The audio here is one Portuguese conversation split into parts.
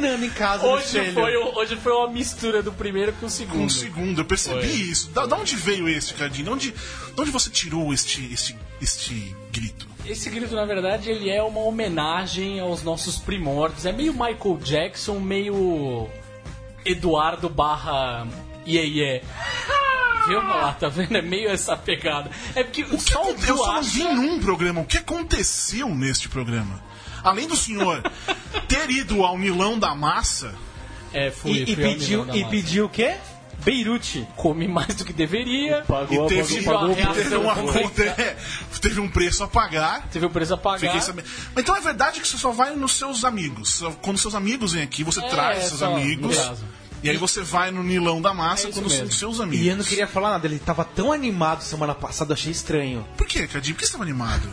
Treinando em casa Hoje foi, o- hoje foi uma mistura do primeiro com o segundo. Um segundo, eu percebi Foi. isso. Da, da onde veio esse, Cadinho? De onde, de onde você tirou este, este, este grito? Esse grito, na verdade, ele é uma homenagem aos nossos primórdios. É meio Michael Jackson, meio Eduardo barra Iê Iê. Viu, lá, tá vendo? É meio essa pegada. É porque O que só o eu só não vi num programa. O que aconteceu neste programa? Além do senhor ter ido ao Milão da Massa, É, fui, E, e fui pediu, Milão da e Massa. pediu o quê? Beirute. Comi mais do que deveria. Pagou, e teve, pagou, pagou. teve, uma, foi- teve, teve um preço a pagar. Teve o preço a pagar. Fiquei sabendo. Então é verdade que você só vai nos seus amigos. Quando seus amigos vêm aqui, você É, traz seus amigos. E aí você vai no Nilão da Massa É os mesmo. seus amigos. E eu não queria falar nada, ele tava tão animado semana passada, achei estranho. Por quê, Cadinho? Por que você estava animado?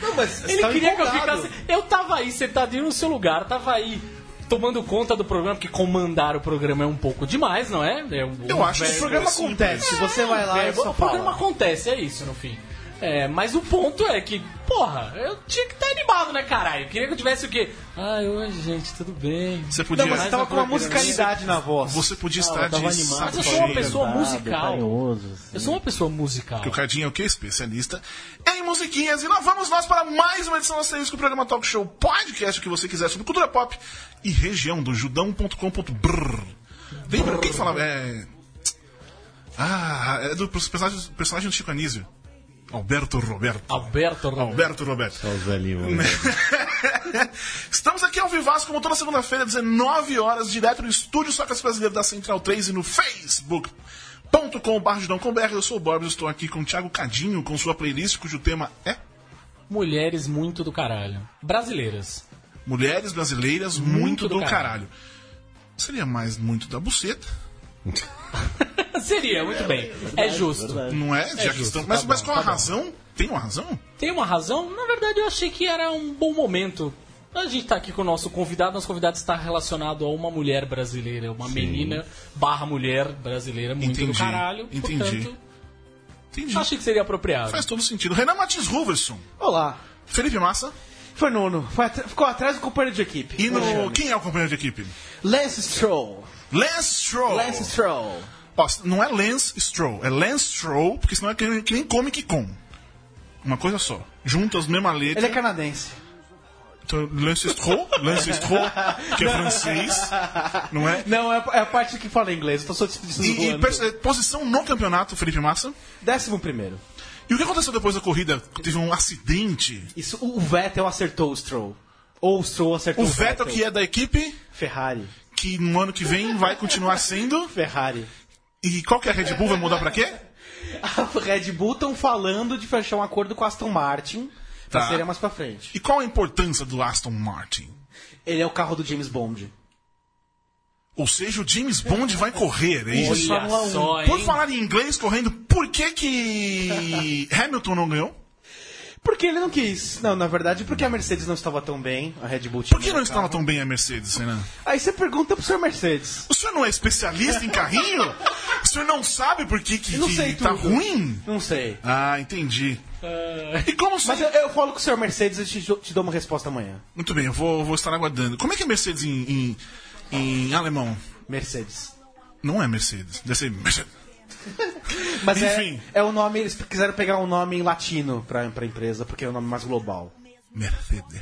Não, mas Ele queria que eu ficasse. Eu tava aí sentadinho no seu lugar, tava aí tomando conta do programa, porque comandar o programa é um pouco demais, não é? é um, Eu acho que O programa é acontece, você vai lá É, e só o programa fala. acontece, é isso no fim. É, mas o ponto é que, porra, eu tinha que estar animado, né, caralho? Eu queria que eu tivesse o quê? Ai, oi, gente, tudo bem? Você podia, Não, mas você tava com uma musicalidade na voz. você podia Ah, estar eu tava de animado, Mas eu sou uma pessoa musical. carinhoso, assim. Eu sou uma pessoa musical. Que o Cardinho é o quê? Especialista em musiquinhas. E lá vamos nós para mais uma edição do Asterisco, o programa Talk Show Podcast, o que você quiser sobre cultura pop e região do judão.com.br. Lembra? Quem falava? É... Ah, é do personagem, personagem do Chico Anísio. Alberto Roberto. Alberto Roberto. Alberto Roberto. Só os velhinhos. Estamos aqui ao Vivaz, como toda segunda-feira, 19 horas, direto do estúdio Socas Brasileiro da Central 3 e no facebook.com.br. Eu sou o Borbs, estou aqui com o Thiago Cadinho, com sua playlist, cujo tema é Mulheres muito do caralho. Brasileiras. Mulheres Brasileiras Muito, do do, caralho. caralho. Seria mais muito da buceta, Seria, muito bem. É justo. verdade. não é? Já que justo, estamos... tá Mas, mas tá a bom. razão? Tem uma razão? Tem uma razão? Na verdade, eu achei que era um bom momento. A gente tá aqui com o nosso convidado. Nosso convidado está relacionado a uma mulher brasileira, uma menina barra mulher brasileira muito do Entendi, caralho. entendi. Portanto, Entendi. achei que seria apropriado. Faz todo sentido. Renan Martins Ruverson, Olá. Felipe Massa Foi nono. Foi atra- ficou atrás do companheiro de equipe. e no... Quem é o companheiro de equipe? Lance Stroll. Lance Stroll. Lance Stroll. Ó, não é Lance Stroll, é Lance Stroll, porque senão é que nem, que nem Comic Con. Uma coisa só. Juntas, mesma letra. Ele é canadense. Então, Lance Stroll, Lance Stroll, que é francês, não é? Não, é, é a parte que fala inglês. Eu tô só te E, e posição no campeonato, Felipe Massa. Décimo primeiro. E o que aconteceu depois da corrida? Teve um acidente. Isso, o Vettel acertou o Stroll. Ou o Stroll acertou O o, Vettel, que é da equipe, Ferrari. que no ano que vem vai continuar sendo. Ferrari. E qual que é a Red Bull? Vai mudar pra quê? A Red Bull estão falando de fechar um acordo com a Aston Martin. Tá. Mas seria mais pra frente. E qual a importância do Aston Martin? Ele é o carro do James Bond. Ou seja, o James Bond vai correr, é isso? Olha Fórmula 1. só, Por hein? falar em inglês correndo, por que que Hamilton não ganhou? Porque ele não quis. Não, na verdade, porque a Mercedes não estava tão bem. A Red Bull tinha Por que não estava tão bem a Mercedes, Renan? Aí você pergunta pro senhor Mercedes. O senhor não é especialista em carrinho? O senhor não sabe por que, que, Eu não que sei tá tudo. ruim? Não sei. Ah, entendi. E como Mas você... eu, eu falo com o senhor Mercedes e te, te dou uma resposta amanhã. Muito bem, eu vou, vou estar aguardando. Como é que é Mercedes em, em, em alemão? Mercedes. Não é Mercedes. Deve ser Mercedes. Mas Enfim. é, é o nome, eles quiseram pegar um nome em latino pra, pra empresa, porque é o nome mais global. Mercedes.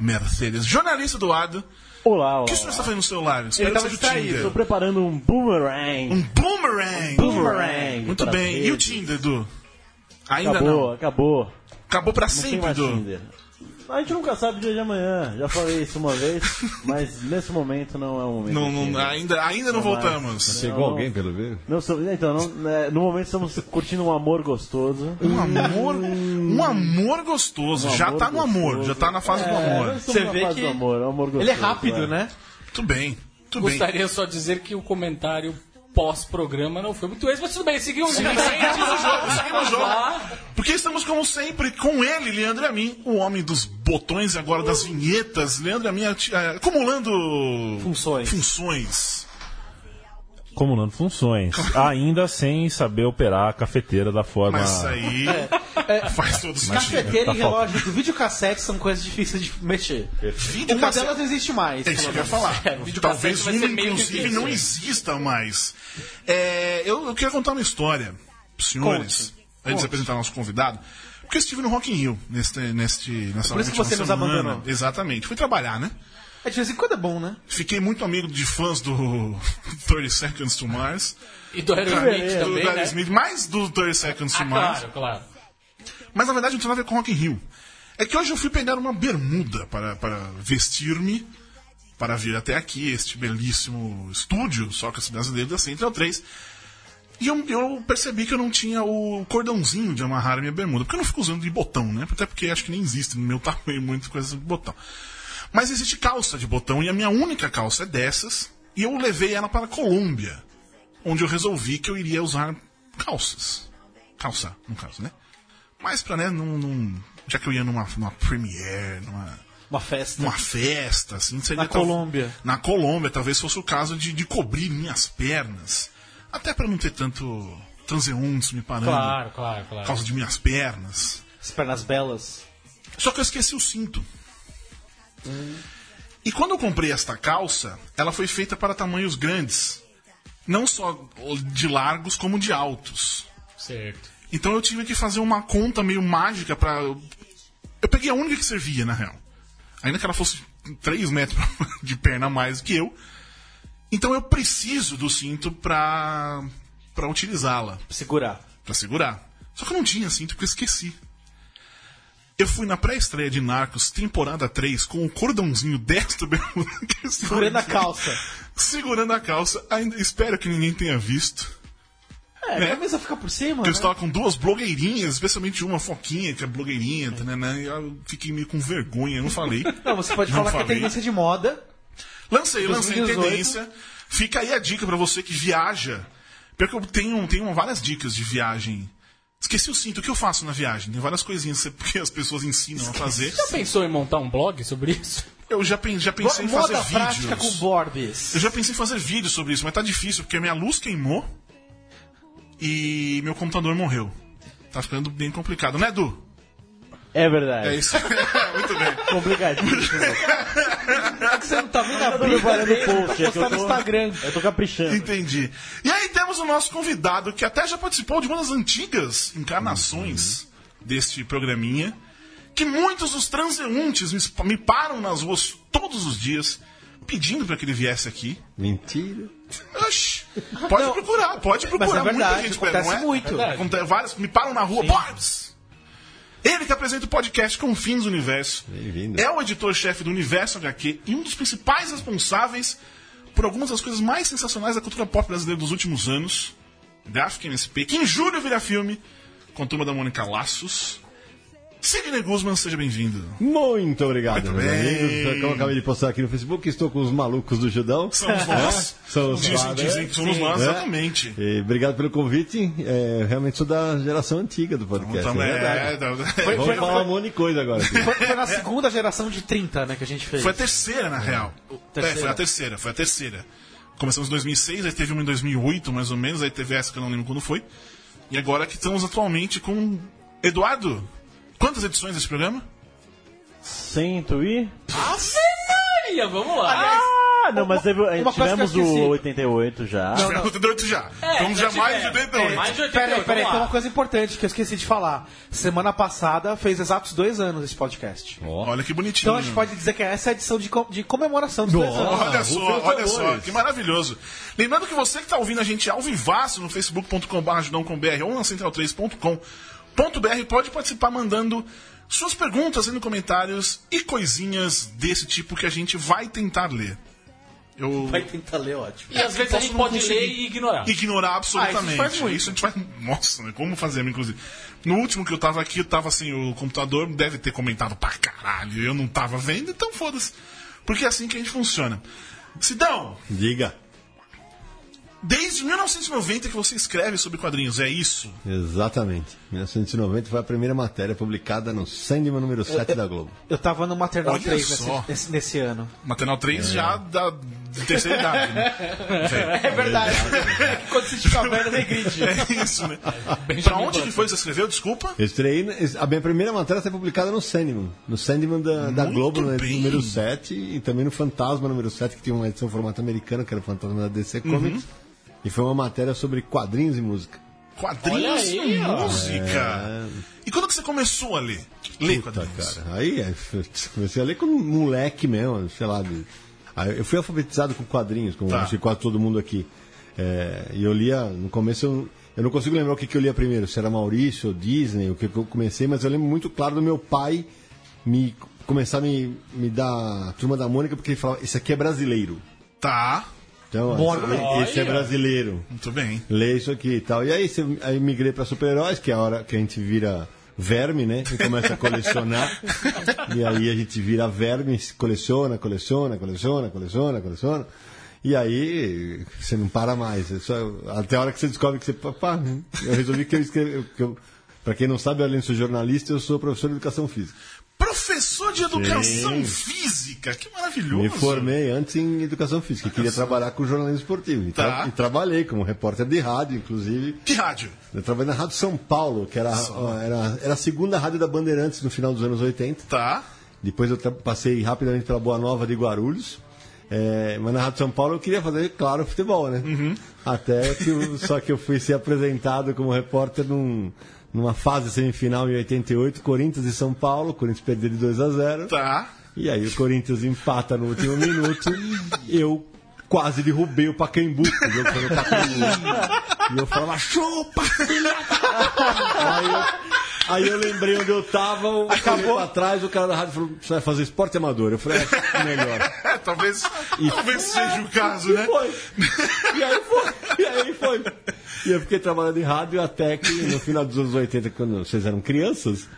Mercedes. Jornalista do Ado. Olá, O olá. que o senhor está fazendo no celular? Espero Ele que seja o. Tinder. Estou preparando um boomerang. Um boomerang. Boomerang. Muito bem. E o. Tinder, Edu? Ainda Acabou, não. acabou. Acabou pra Não sempre, Edu. Tinder. A gente nunca sabe o dia de amanhã. Já falei isso uma vez, mas nesse momento não é o momento. Não, do não, ainda, ainda não Não mais. voltamos. Não. Chegou alguém, pelo menos? Não, então, não- né, no momento estamos curtindo um amor gostoso. Um amor, um amor gostoso. Um já amor tá no amor, gostoso. já tá na fase do É, amor. nós estamos Você vê que do amor, é amor gostoso. Ele é rápido, é. né? Muito bem, muito bem. Gostaria só de dizer que o comentário pós-programa não foi muito esse, mas tudo bem, seguimos o jogo, seguimos o jogo. Porque estamos, como sempre, com ele, Leandro Amin, o homem dos botões e agora das vinhetas. Leandro Amin eh, acumulando Funções. funções. Acumulando funções. Ainda sem saber operar a cafeteira da forma. Mas aí. Faz todo sentido. Cafeteira Tá e relógio do videocassete são coisas difíceis de mexer. Vídeo Uma cassete- delas não existe mais. É isso que eu ia falar. É, o Talvez uma, inclusive, difícil, não é. exista mais. É, eu, eu queria contar uma história, pros senhores, antes de apresentar nosso convidado. Porque eu estive no Rock in Rio neste, neste, nessa Por isso que você nos semana. abandonou. Exatamente. Fui trabalhar, né? É, de vez em quando é bom, né? Fiquei muito amigo de fãs do 30 Seconds to Mars. E do Aerosmith do também, Daddy né? Smith, mais do 30 Seconds to Ah, Mars. claro, claro. Mas na verdade não tem nada a ver com Rock in Rio. É que hoje eu fui pegar uma bermuda para, para vestir-me para vir até aqui, este belíssimo estúdio, Sócrates Brasileiro da Central 3. E eu, eu percebi que eu não tinha o cordãozinho de amarrar a minha bermuda. Porque eu não fico usando de botão, né? Até porque acho que nem existe no meu tamanho muitas coisas de botão. Mas existe calça de botão e a minha única calça é dessas. E eu levei ela para a Colômbia, onde eu resolvi que eu iria usar calças. Calça, no caso, né? Mas pra, né, num, num- já que eu ia numa, numa premiere, numa, Uma festa. numa festa, assim, seria Na tal- Colômbia. Na Colômbia, talvez fosse o caso de, de cobrir minhas pernas. Até pra não ter tanto transeuntes me parando. Claro, claro, Por claro. causa de minhas pernas. As pernas belas. Só que eu esqueci o cinto. E quando eu comprei esta calça, ela foi feita para tamanhos grandes. Não só de largos, como de altos. Certo. Então eu tive que fazer uma conta meio mágica pra. Eu peguei a única que servia, na real. Ainda que ela fosse 3 metros de perna a mais que eu. Então eu preciso do cinto pra. pra utilizá-la, Segurar. pra segurar. Só que eu não tinha cinto porque eu esqueci. Eu fui na pré-estreia de Narcos, temporada 3, com o cordãozinho desta bermuda. que eu estou Segurando a calça. Segurando a calça. Ainda espero que ninguém tenha visto. É, Né? a camisa fica por cima, Eu né? estava com duas blogueirinhas, especialmente uma foquinha, que é blogueirinha, tá, né, né, eu fiquei meio com vergonha, não falei. Não, você pode Não falar que é falei. tendência de moda. Lancei, lancei 2018. tendência. Fica aí a dica pra você que viaja. Pior que eu tenho, tenho várias dicas de viagem. Esqueci o cinto, o que eu faço na viagem? Tem várias coisinhas que as pessoas ensinam a fazer. Já pensou em montar um blog sobre isso? Eu já, pen- já pensei em fazer moda prática com vídeos. Borbes. Eu já pensei em fazer vídeos sobre isso, mas tá difícil, porque a minha luz queimou e meu computador morreu. Tá ficando bem complicado, né, Edu? É verdade. É isso. Muito bem. Complicadíssimo. É que você não tá vendo a Eu tô briga dele post, é que postar eu no tô, Instagram. eu tô caprichando. Entendi. E aí o nosso convidado, que até já participou de uma das antigas encarnações deste programinha, que muitos dos transeuntes me, me param nas ruas todos os dias, pedindo para que ele viesse aqui. Mentira. Oxi, pode procurar, pode procurar. é verdade, Muita gente pede, acontece não é? muito. verdade. Aconte- vários me param na rua, Borbs! Ele que apresenta o podcast Confins Universo. Bem-vindo. É o editor-chefe do Universo HQ e um dos principais responsáveis por algumas das coisas mais sensacionais da cultura pop brasileira dos últimos anos. Gráfico MSP, que em julho vira filme, com a turma da Mônica Laços. Sidney Guzman, seja bem-vindo. Muito obrigado, Muito meus bem. amigos. Como eu acabei de postar aqui no Facebook, estou com os malucos do Judão. Somos nós. Somos dizem, nós, dizem né? que somos Sim. nós, É. exatamente. E obrigado pelo convite. É, realmente sou da geração antiga do podcast. Também é é, da- Vamos foi- falar um monte de coisa agora. Foi, foi na segunda geração de 30, né, que a gente fez. Foi a terceira, na real. terceira. É, foi a terceira, foi a terceira. Começamos em 2006, aí teve uma em 2008, mais ou menos, aí teve essa que eu não lembro quando foi. E agora que estamos atualmente com. Eduardo, quantas edições desse programa? Cento e... Maria, vamos lá. Ah, não, mas teve, uma tivemos o 88 já. Tivemos 88 já. então já já mais de tivemos. 88. É, mais de 88, Peraí, peraí, tem uma coisa importante que eu esqueci de falar. Semana passada fez exatos dois anos esse podcast. Olha que bonitinho. Então a gente pode dizer que essa é a edição de, co- de comemoração dos dois anos. Olha só, olha só, que maravilhoso. Lembrando que você que está ouvindo a gente ao vivaço no facebook.com.br ou na central3.com.br pode participar mandando suas perguntas aí nos comentários e coisinhas desse tipo que a gente vai tentar ler. Eu Vai tentar ler, ótimo. E às vezes a gente não pode ler e ignorar. ignorar Ah, absolutamente. isso faz muito. Isso a gente faz. Nossa, né? Como fazemos, inclusive. No último que eu tava aqui, eu tava assim, o computador deve ter comentado pra caralho. Eu não tava vendo, então foda-se. Porque é assim que a gente funciona. Sidão, Diga. Desde 1990 que você escreve sobre quadrinhos, é isso? Exatamente. 1990 foi a primeira matéria publicada no Sandman número 7 da Globo. Eu tava no Maternal Olha 3 só. nesse, nesse, nesse ano. Maternal 3 já da, de terceira idade. Né? É verdade. Quando você estiver velho, regride. É isso, né? Pra onde que foi que você escreveu? Desculpa. Eu estreiei, a minha primeira matéria foi publicada no Sandman. No Sandman da, da Globo, bem. número 7, e também no Fantasma número 7, que tinha uma edição formato americano, que era o Fantasma da DC Comics. E foi uma matéria sobre quadrinhos e música. Quadrinhos aí, e ó. música. E quando que você começou a ler? Ler Puta, quadrinhos. cara. Aí é, eu comecei a ler como moleque mesmo, sei lá. de- aí Eu fui alfabetizado com quadrinhos, como Tá. acho que quase todo mundo aqui. É, e eu lia, no começo eu, eu não consigo lembrar o que, que eu lia primeiro, se era Maurício ou Disney, o que, que eu comecei, mas eu lembro muito claro do meu pai me começar a me, me dar a turma da Mônica, porque ele falava, esse aqui é brasileiro. Tá, Então, esse é brasileiro muito bem. lê isso aqui e tal. E aí, você, aí migrei para super-heróis, que é a hora que a gente vira verme, né? E começa a colecionar. e aí a gente vira verme, coleciona, coleciona, coleciona, coleciona, coleciona. E aí você não para mais. É só- até a hora que você descobre que você. Pá, eu resolvi que eu escrevi. Que eu, Pra quem não sabe, além de ser jornalista, eu sou professor de educação física. Professor de educação Sim. física, que maravilhoso. Me formei antes em educação física queria trabalhar com jornalismo esportivo. E, Tá. e trabalhei como repórter de rádio, inclusive. Que rádio? Eu trabalhei na Rádio São Paulo, que era, era, era a segunda rádio da Bandeirantes no final dos anos 80. Tá. Depois eu passei rapidamente pela Boa Nova de Guarulhos. É, mas na Rádio São Paulo eu queria fazer, claro, futebol, né? Até que eu, só que eu fui ser apresentado como repórter num- numa fase semifinal em 88, Corinthians e São Paulo. O Corinthians perdeu de 2 a 0 Tá. E aí o Corinthians empata no último minuto. eu quase derrubei o Pacaembu. foi no Pacaembu. E eu falava, chupa, filha! aí, eu, aí eu lembrei onde eu tava, eu olhei pra trás, o cara da rádio falou, você vai fazer esporte amador? Eu falei, é melhor. Talvez, talvez seja o caso, né? E foi. E aí foi. E aí foi. E eu fiquei trabalhando em rádio até que no final dos anos 80, quando vocês eram crianças,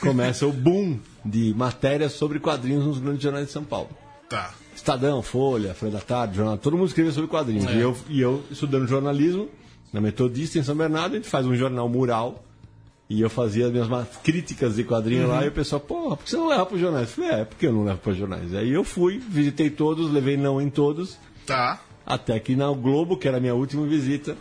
começa o boom de matérias sobre quadrinhos nos grandes jornais de São Paulo. Tá. Estadão, Folha, Folha da Tarde, jornal, todo mundo escrevia sobre quadrinhos. E, eu, e eu, estudando jornalismo, na Metodista, em São Bernardo, a gente faz um jornal mural. E eu fazia as minhas críticas de quadrinho lá, e o pessoal, porra, por que você não leva para os jornais? Eu falei, é, por que eu não levo para os jornais? Aí eu fui, visitei todos, levei não em todos, Tá. Até que na Globo, que era a minha última visita,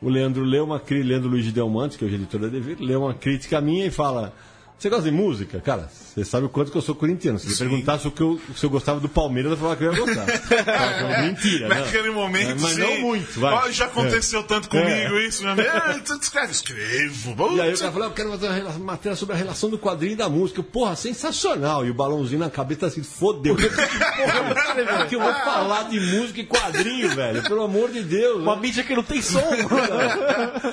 o Leandro leu uma crítica, Leandro Luiz de Delmantes, que é editor da Devir, leu uma crítica minha e fala: Você gosta de música? Cara, você sabe o quanto que eu sou corintiano. Se você perguntasse o que eu, se eu gostava do Palmeiras, eu falava que eu ia gostar. Mentira, não. Naquele momento, É, Mas sim. não muito, vai. Ó, já aconteceu tanto comigo É. isso, meu amigo. Ah, tu escreve, escrevo. E aí o cara falou, eu quero fazer uma matéria sobre a relação do quadrinho e da música. Porra, sensacional. E o balãozinho na cabeça assim, fodeu. Porra eu vou escrever? que eu vou falar de música e quadrinho, velho? Pelo amor de Deus. Uma mídia que não tem som.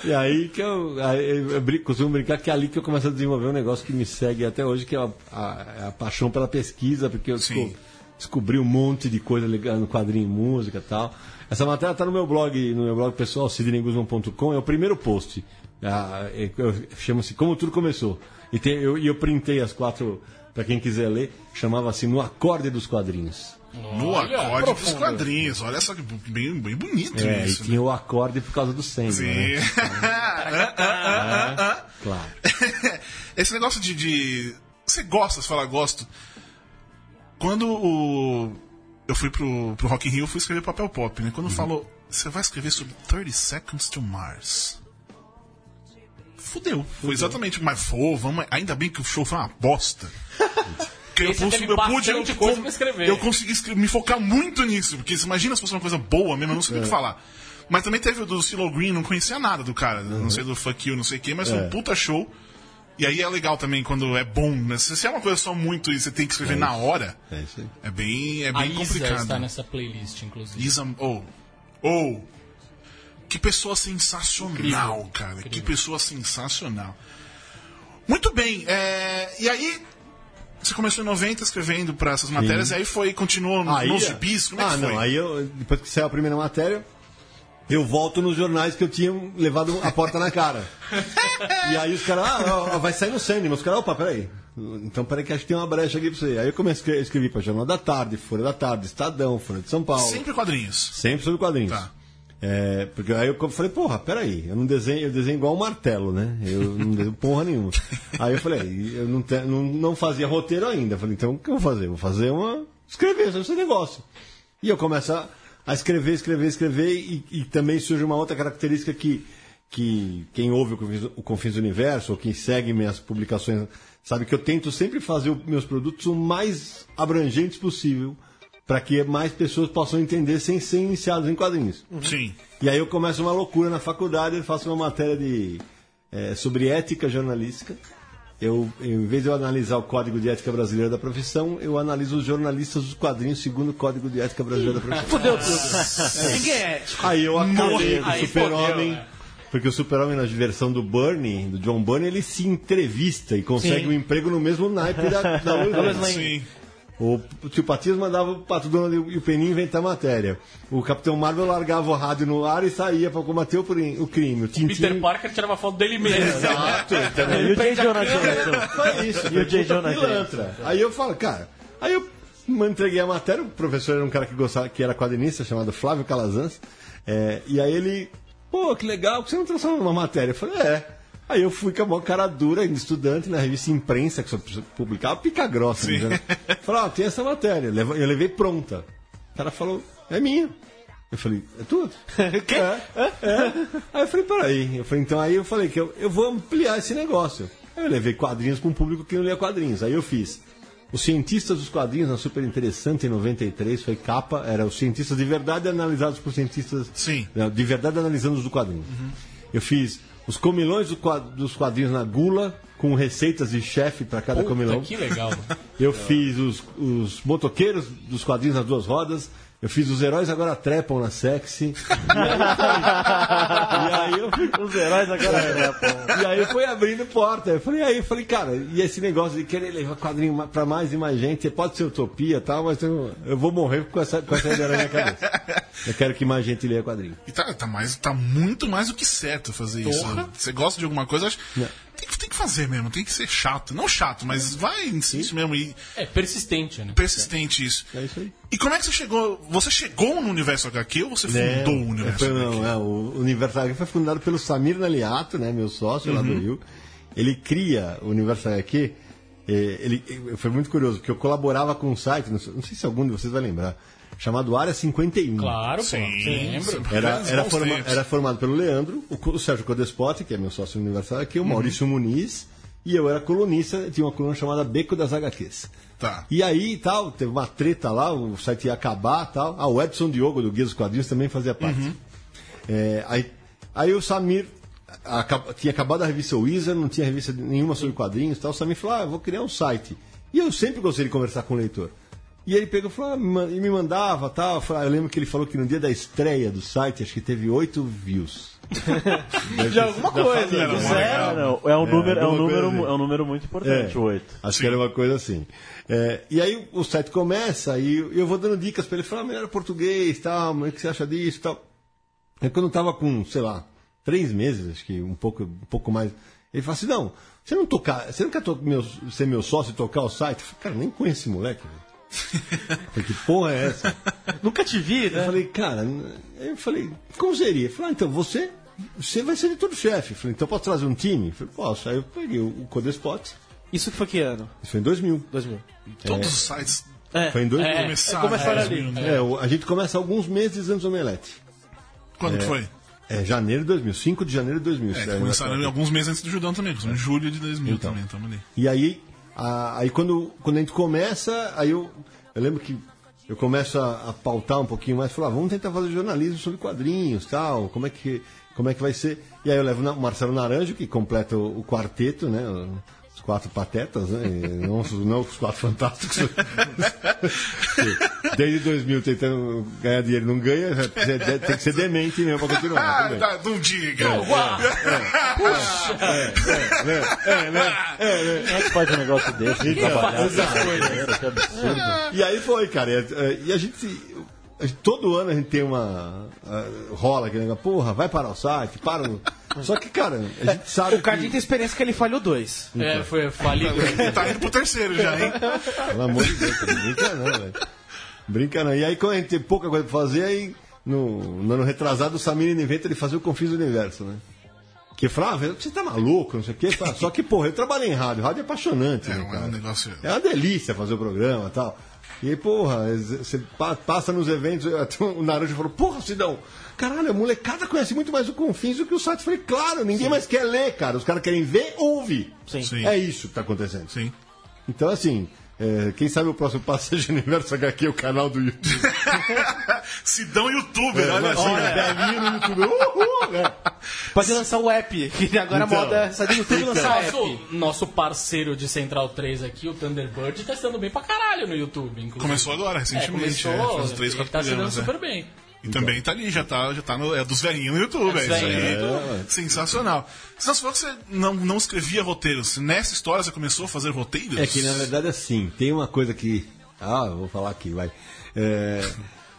E aí que eu, aí eu costumo brincar que é ali que eu começo a desenvolver um negócio que me segue até hoje, que é a, a- a paixão pela pesquisa, porque eu desco- descobri um monte de coisa ligada no quadrinho e música e tal. Essa matéria está no meu blog, no meu blog pessoal, sidneyguzman.com, é o primeiro post. Ah, é- Chama-se Como Tudo Começou. E tem- eu, e eu printei as quatro, para quem quiser ler, chamava assim No Acorde dos Quadrinhos. No Olha, acorde dos profundo. quadrinhos. Olha só que bem, bem bonito É, isso. e né? tinha o acorde por causa do Sandman, Sim. né? Ah, ah, ah, Claro. Esse negócio de, de. Você gosta, você fala gosto. Quando o- eu fui pro, pro Rock in Rio, eu fui escrever papel pop, né? Uhum. Quando falou, você vai escrever sobre 30 Seconds to Mars. Fudeu. Foi exatamente, mas pô, vamos. Ainda bem que o show foi uma bosta. Que eu, teve eu pude, eu, coisa pra escrever. eu consegui me focar muito nisso, porque imagina se fosse uma coisa boa mesmo, eu não sei o É. que falar. Mas também teve o do Silo Green, não conhecia nada do cara, não sei do Fuck You, não sei o que, mas foi É. um puta show. E aí é legal também quando é bom, né? Se é uma coisa só muito e você tem que escrever na hora, É isso aí. é bem, é A bem Isa complicado. está nessa playlist, inclusive. Isa, ou, ou, que pessoa sensacional, Incrível, cara, que incrível. pessoa sensacional. Muito bem, é, e aí você começou em 90 escrevendo para essas matérias, e aí foi, continuou Aí, nos gibis, como é ah, que foi? não, aí eu, depois que saiu a primeira matéria, eu volto nos jornais que eu tinha levado a porta na cara. e aí os caras, ah, vai sair no Sandman. Os caras, opa, peraí. Então peraí que acho que tem uma brecha aqui pra você. Aí eu comecei a escrever pra Jornal da Tarde, Folha da Tarde, Estadão, Folha de São Paulo. Sempre quadrinhos. Sempre sobre quadrinhos. Tá. É, porque aí eu falei, porra, peraí, eu não desenho, eu desenho igual um martelo, né? Eu não desenho porra nenhuma. Aí eu falei, eu não, te- não, não fazia roteiro ainda. Eu falei, então o que eu vou fazer? Vou fazer uma. escrever sobre esse negócio. E eu começo a, a escrever, escrever, escrever, e, e também surge uma outra característica que, que quem ouve o Confins, o Confins do Universo, ou quem segue minhas publicações, sabe que eu tento sempre fazer os meus produtos o mais abrangentes possível, para que mais pessoas possam entender sem ser iniciados em quadrinhos. Sim. E aí eu começo uma loucura na faculdade, eu faço uma matéria de, é, sobre ética jornalística. Eu, em vez de eu analisar o Código de Ética Brasileiro da Profissão, eu analiso os jornalistas dos quadrinhos segundo o Código de Ética Brasileiro da Profissão. Fudeu tudo. Ninguém é. Aí eu acabei com o Super-Homem. fodeu, Porque o Super-Homem, na versão do Bernie, do John Byrne, ele se entrevista e consegue Sim. um emprego no mesmo naipe da, da Lois Lane. Sim. O tio Patias mandava o Pato Donald e o Peninho inventar matéria. O Capitão Marvel largava o rádio no ar e saía para combater o, crime. O Tintin... Peter Parker tirava foto dele mesmo. Exato, então, E o J. Jonah Jameson? isso. E o J. Jonah pilantra. Aí eu falo, cara, aí eu entreguei a matéria, o professor era um cara que gostava, que era quadrinista, chamado Flávio Calazans, é, e aí ele, pô, que legal, por que você não transforma numa matéria? Eu falei, é. Aí eu fui com a mão cara dura, ainda estudante, na revista Imprensa, que só publicava pica grossa. Né? Falei, ó, tem essa matéria. Eu levei pronta. O cara falou, é minha. Eu falei, é tua? Quê? É, é. Aí eu falei, peraí. Eu falei, então aí eu falei que eu, eu vou ampliar esse negócio. Aí eu levei quadrinhos para um público que não lia quadrinhos. Aí eu fiz. Os cientistas dos quadrinhos, na Super Interessante, em 93, foi capa, era os cientistas de verdade analisados por cientistas Sim. de verdade analisando os do quadrinho. Eu fiz os comilões do quad- dos quadrinhos na gula, com receitas de chefe para cada comilão. Puta, que legal. mano. Eu fiz os, os motoqueiros dos quadrinhos nas duas rodas. Eu fiz os heróis agora trepam na sexy. E aí eu fui, Os heróis agora trepam. e aí foi abrindo porta. Eu falei, aí eu falei, cara, e esse negócio de querer levar quadrinho pra mais e mais gente, pode ser utopia e tal, mas eu, eu vou morrer com essa, com essa ideia na minha cabeça. Eu quero que mais gente leia quadrinho. E tá, tá, mais, tá muito mais do que certo fazer isso. Você gosta de alguma coisa, acho, tem, que- tem que fazer mesmo, tem que ser chato. Não chato, mas vai insiste mesmo e É persistente, né? persistente isso. É isso aí. E como é que você chegou? Você chegou no universo HQ ou você fundou o universo foi, HQ? não, é, o Universo HQ foi fundado pelo Samir Naliato, né, meu sócio lá do Rio. Ele cria o Universo HQ. eh, Ele, eh, foi muito curioso, porque eu colaborava com um site, não sei, não sei se algum de vocês vai lembrar, chamado Área 51. Claro, pô. Sim, Lembro. Era, era, forma- era formado pelo Leandro, o, o Sérgio Codespotti, que é meu sócio universal aqui, o Maurício Muniz, e eu era colunista, tinha uma coluna chamada Beco das HQs. Tá. E aí tal, teve uma treta lá, o site ia acabar tal. Ah, o Edson Diogo do Guia dos Quadrinhos também fazia parte. É, aí, aí o Samir acab- tinha acabado a revista Wizard, não tinha revista nenhuma sobre quadrinhos tal. O Samir falou: ah, eu vou criar um site. E eu sempre gostei de conversar com o leitor. E ele pegou e falou, ah, e me mandava tal. Eu, falei, eu lembro que ele falou que no dia da estreia do site, acho que teve oito views. De alguma coisa. Era do mó zero. legal. Não, é um, número, é, um alguma coisa número, assim. é um número muito importante, É. o 8. Acho que era uma coisa assim. É, e aí o site começa e eu vou dando dicas para ele falar, ah, melhor português, tal, o que você acha disso tal. Aí quando eu tava com, sei lá, três meses, acho que um pouco, um pouco mais, ele falou assim, não, você não tocar, você não quer to- meu, ser meu sócio e tocar o site? Eu falei, cara, nem conheço esse moleque. velho." Eu falei, que porra é essa? Nunca te vi, Eu né? falei, cara, eu falei, como seria? Falou, ah, então você, você vai ser editor-chefe. Eu falei, então posso trazer um time? Eu falei, posso. Aí eu peguei o, o Codespot, Isso que foi que ano? isso foi em 2000. 2000. Todos os sites É. Foi em 2000. É, começaram. começaram em ali. 2000, né? É, a gente começa alguns meses antes do Omelete. Quando que foi? É janeiro de 2000, 5 de janeiro de 2000. É, daí, começaram alguns meses antes do Judão também, em julho de 2000 Então. também, tamo ali. E aí, a- aí quando, quando a gente começa, aí eu, eu lembro que eu começo a, a pautar um pouquinho mais, falar, vamos tentar fazer jornalismo sobre quadrinhos, tal, como é que, como é que vai ser. E aí eu levo o Marcelo Naranjo, que completa o, o quarteto, né? Quatro patetas, né? Não, os- não os quatro fantásticos. Desde 2000 tentando ganhar dinheiro, não ganha, tem que ser demente mesmo pra continuar. Ah, tá, não diga! Quem é que faz um negócio desse? Então, trabalhar. Que absurdo. E aí foi, cara. E, a- e a gente. Todo ano a gente tem uma. rola aquele negócio, porra, vai parar o site, para. o- Só que, cara, a gente sabe. O Cardinho tem experiência que ele falhou dois. É, foi falido. tá indo pro terceiro já, hein? que, pelo amor de Deus, brinca não, velho. Brinca não. E aí, quando a gente tem pouca coisa pra fazer, aí no, no ano retrasado, o Samir inventa de fazer o Confins do Universo, né? Que falava, ah, você tá maluco, não sei o quê. Só que, porra, eu trabalhei em rádio, rádio é apaixonante, É, né, é um negócio. É uma delícia fazer o programa e tal. E aí, porra, você pa- passa nos eventos, até o Naruto falou, porra, Sidão, caralho, a molecada conhece muito mais o Confins do que o site. Eu falei, claro, ninguém mais quer ler, cara. Os caras querem ver ou ouvir. Sim. Sim. É isso que tá acontecendo. Sim. Então, assim, é, quem sabe o próximo Passeio Universo HQ é o canal do YouTube. Sidão youtuber, olha só. Olha, velhinho no YouTube. Uhul, né? Pode lançar o app, que agora Então. a moda é sair do YouTube e lançar app. Nosso, nosso parceiro de Central 3 aqui, o Thunderbird, tá estando bem pra caralho no YouTube, inclusive. Começou agora, É, recentemente. começou, é, faz uns três, ele quatro tá se dando programas. é. super bem. E também tá ali, já tá, já tá no, é dos velhinhos no YouTube. É, É isso aí. velhinhos Sensacional. Você falou que você não, não escrevia roteiros. Nessa história você começou a fazer roteiros? É que na verdade assim, tem uma coisa que. Ah, eu vou falar aqui, vai. É,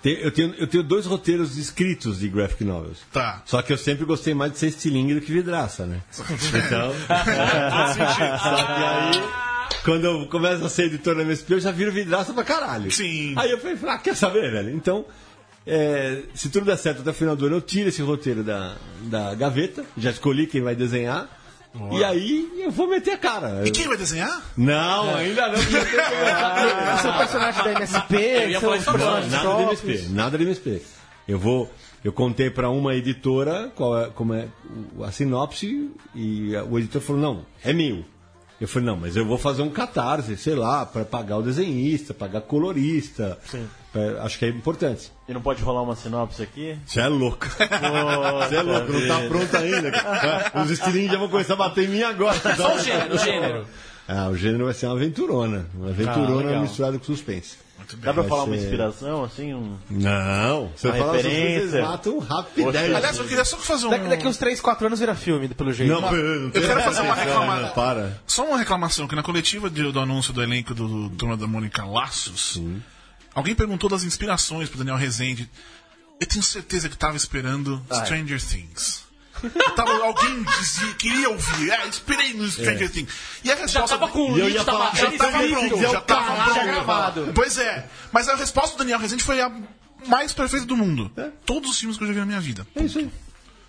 tem- eu, tenho, eu tenho dois roteiros escritos de graphic novels. Tá. Só que eu sempre gostei mais de ser estilingue do que vidraça, né? Então. Só que aí. Quando eu começo a ser editor da MSP, eu já viro vidraça pra caralho. Sim. Aí eu falei, ah, quer saber, velho? Então, é, se tudo der certo até o final do ano, eu tiro esse roteiro da, da gaveta, já escolhi quem vai desenhar. E aí eu vou meter a cara. E quem vai desenhar? Não, ainda não. ele. Seu personagem da MSP, Eu ia falar isso agora. Nada de. MSP, nada de MSP. Eu vou, eu contei para uma editora qual é, como é a sinopse e o editor falou não, é meu. Eu falei não, mas eu vou fazer um catarse, sei lá, para pagar o desenhista, pagar colorista. Pra- acho que é importante. E não pode rolar uma sinopse aqui? Você é louco. Você é louco, não tá pronto ainda. Os estilinhos já vão começar a bater em mim agora. Só o gênero, o gênero. Ah, o gênero vai ser uma aventurona. Uma aventurona legal. misturada com suspense. Dá pra Vai falar uma ser- inspiração, assim? Um... Não, você Uma fala referência. vocês matam rapidez. Aliás, eu queria só fazer um. Daqui, daqui uns 3, 4 anos vira filme, pelo jeito. Não, não tem Eu quero fazer uma questão, reclama- né? Para. Só uma reclamação, que na coletiva de- do anúncio do elenco do, do Turma da Mônica Laços, alguém perguntou das inspirações pro Daniel Rezende. Eu tenho certeza que tava esperando Stranger Things. Tava, alguém dizia, queria ouvir, é, inspirei no Stranger Things. E a Já resposta. tava com o ia tava, falar, já já tava pronto, é já tava pronto. já gravado. Pois é, mas a resposta do Daniel Rezende foi a mais perfeita do mundo. É. Todos os filmes que eu já vi na minha vida. É isso aí.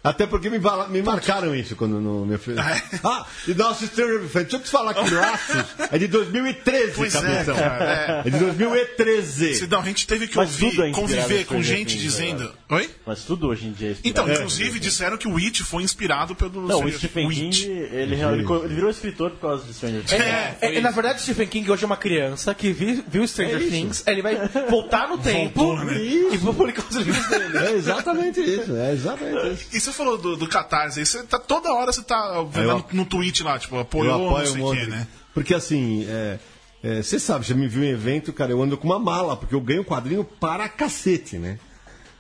Até porque me, me marcaram isso quando no meu filho. Ah, e nosso Stranger Things. Deixa eu te falar que Laços é de 2013, Pois é, capitão. cara, É de 2013. Sidão, a gente teve que Mas ouvir, é inspirado conviver com gente Things, dizendo. Oi? Mas tudo hoje em dia é Então, inspirado. inclusive, disseram que o Witch foi inspirado pelo. Não, o Stephen Witch. King, ele, ele, virou escritor por causa de Stranger Things. É, é, é, na verdade, Stephen King hoje é uma criança que vi- viu Stranger Things, ele vai voltar no tempo Voltou, né? e vou publicar os livros dele. É exatamente isso, é exatamente isso. E você falou do, do Catarse aí, você tá toda hora você tá vendo Eu- no tweet lá, tipo, Eu apoiou, não apoio sei um o quê, né? Porque assim, é, é, você sabe, você me viu em evento, cara, eu ando com uma mala, porque eu ganho quadrinho para cacete, né?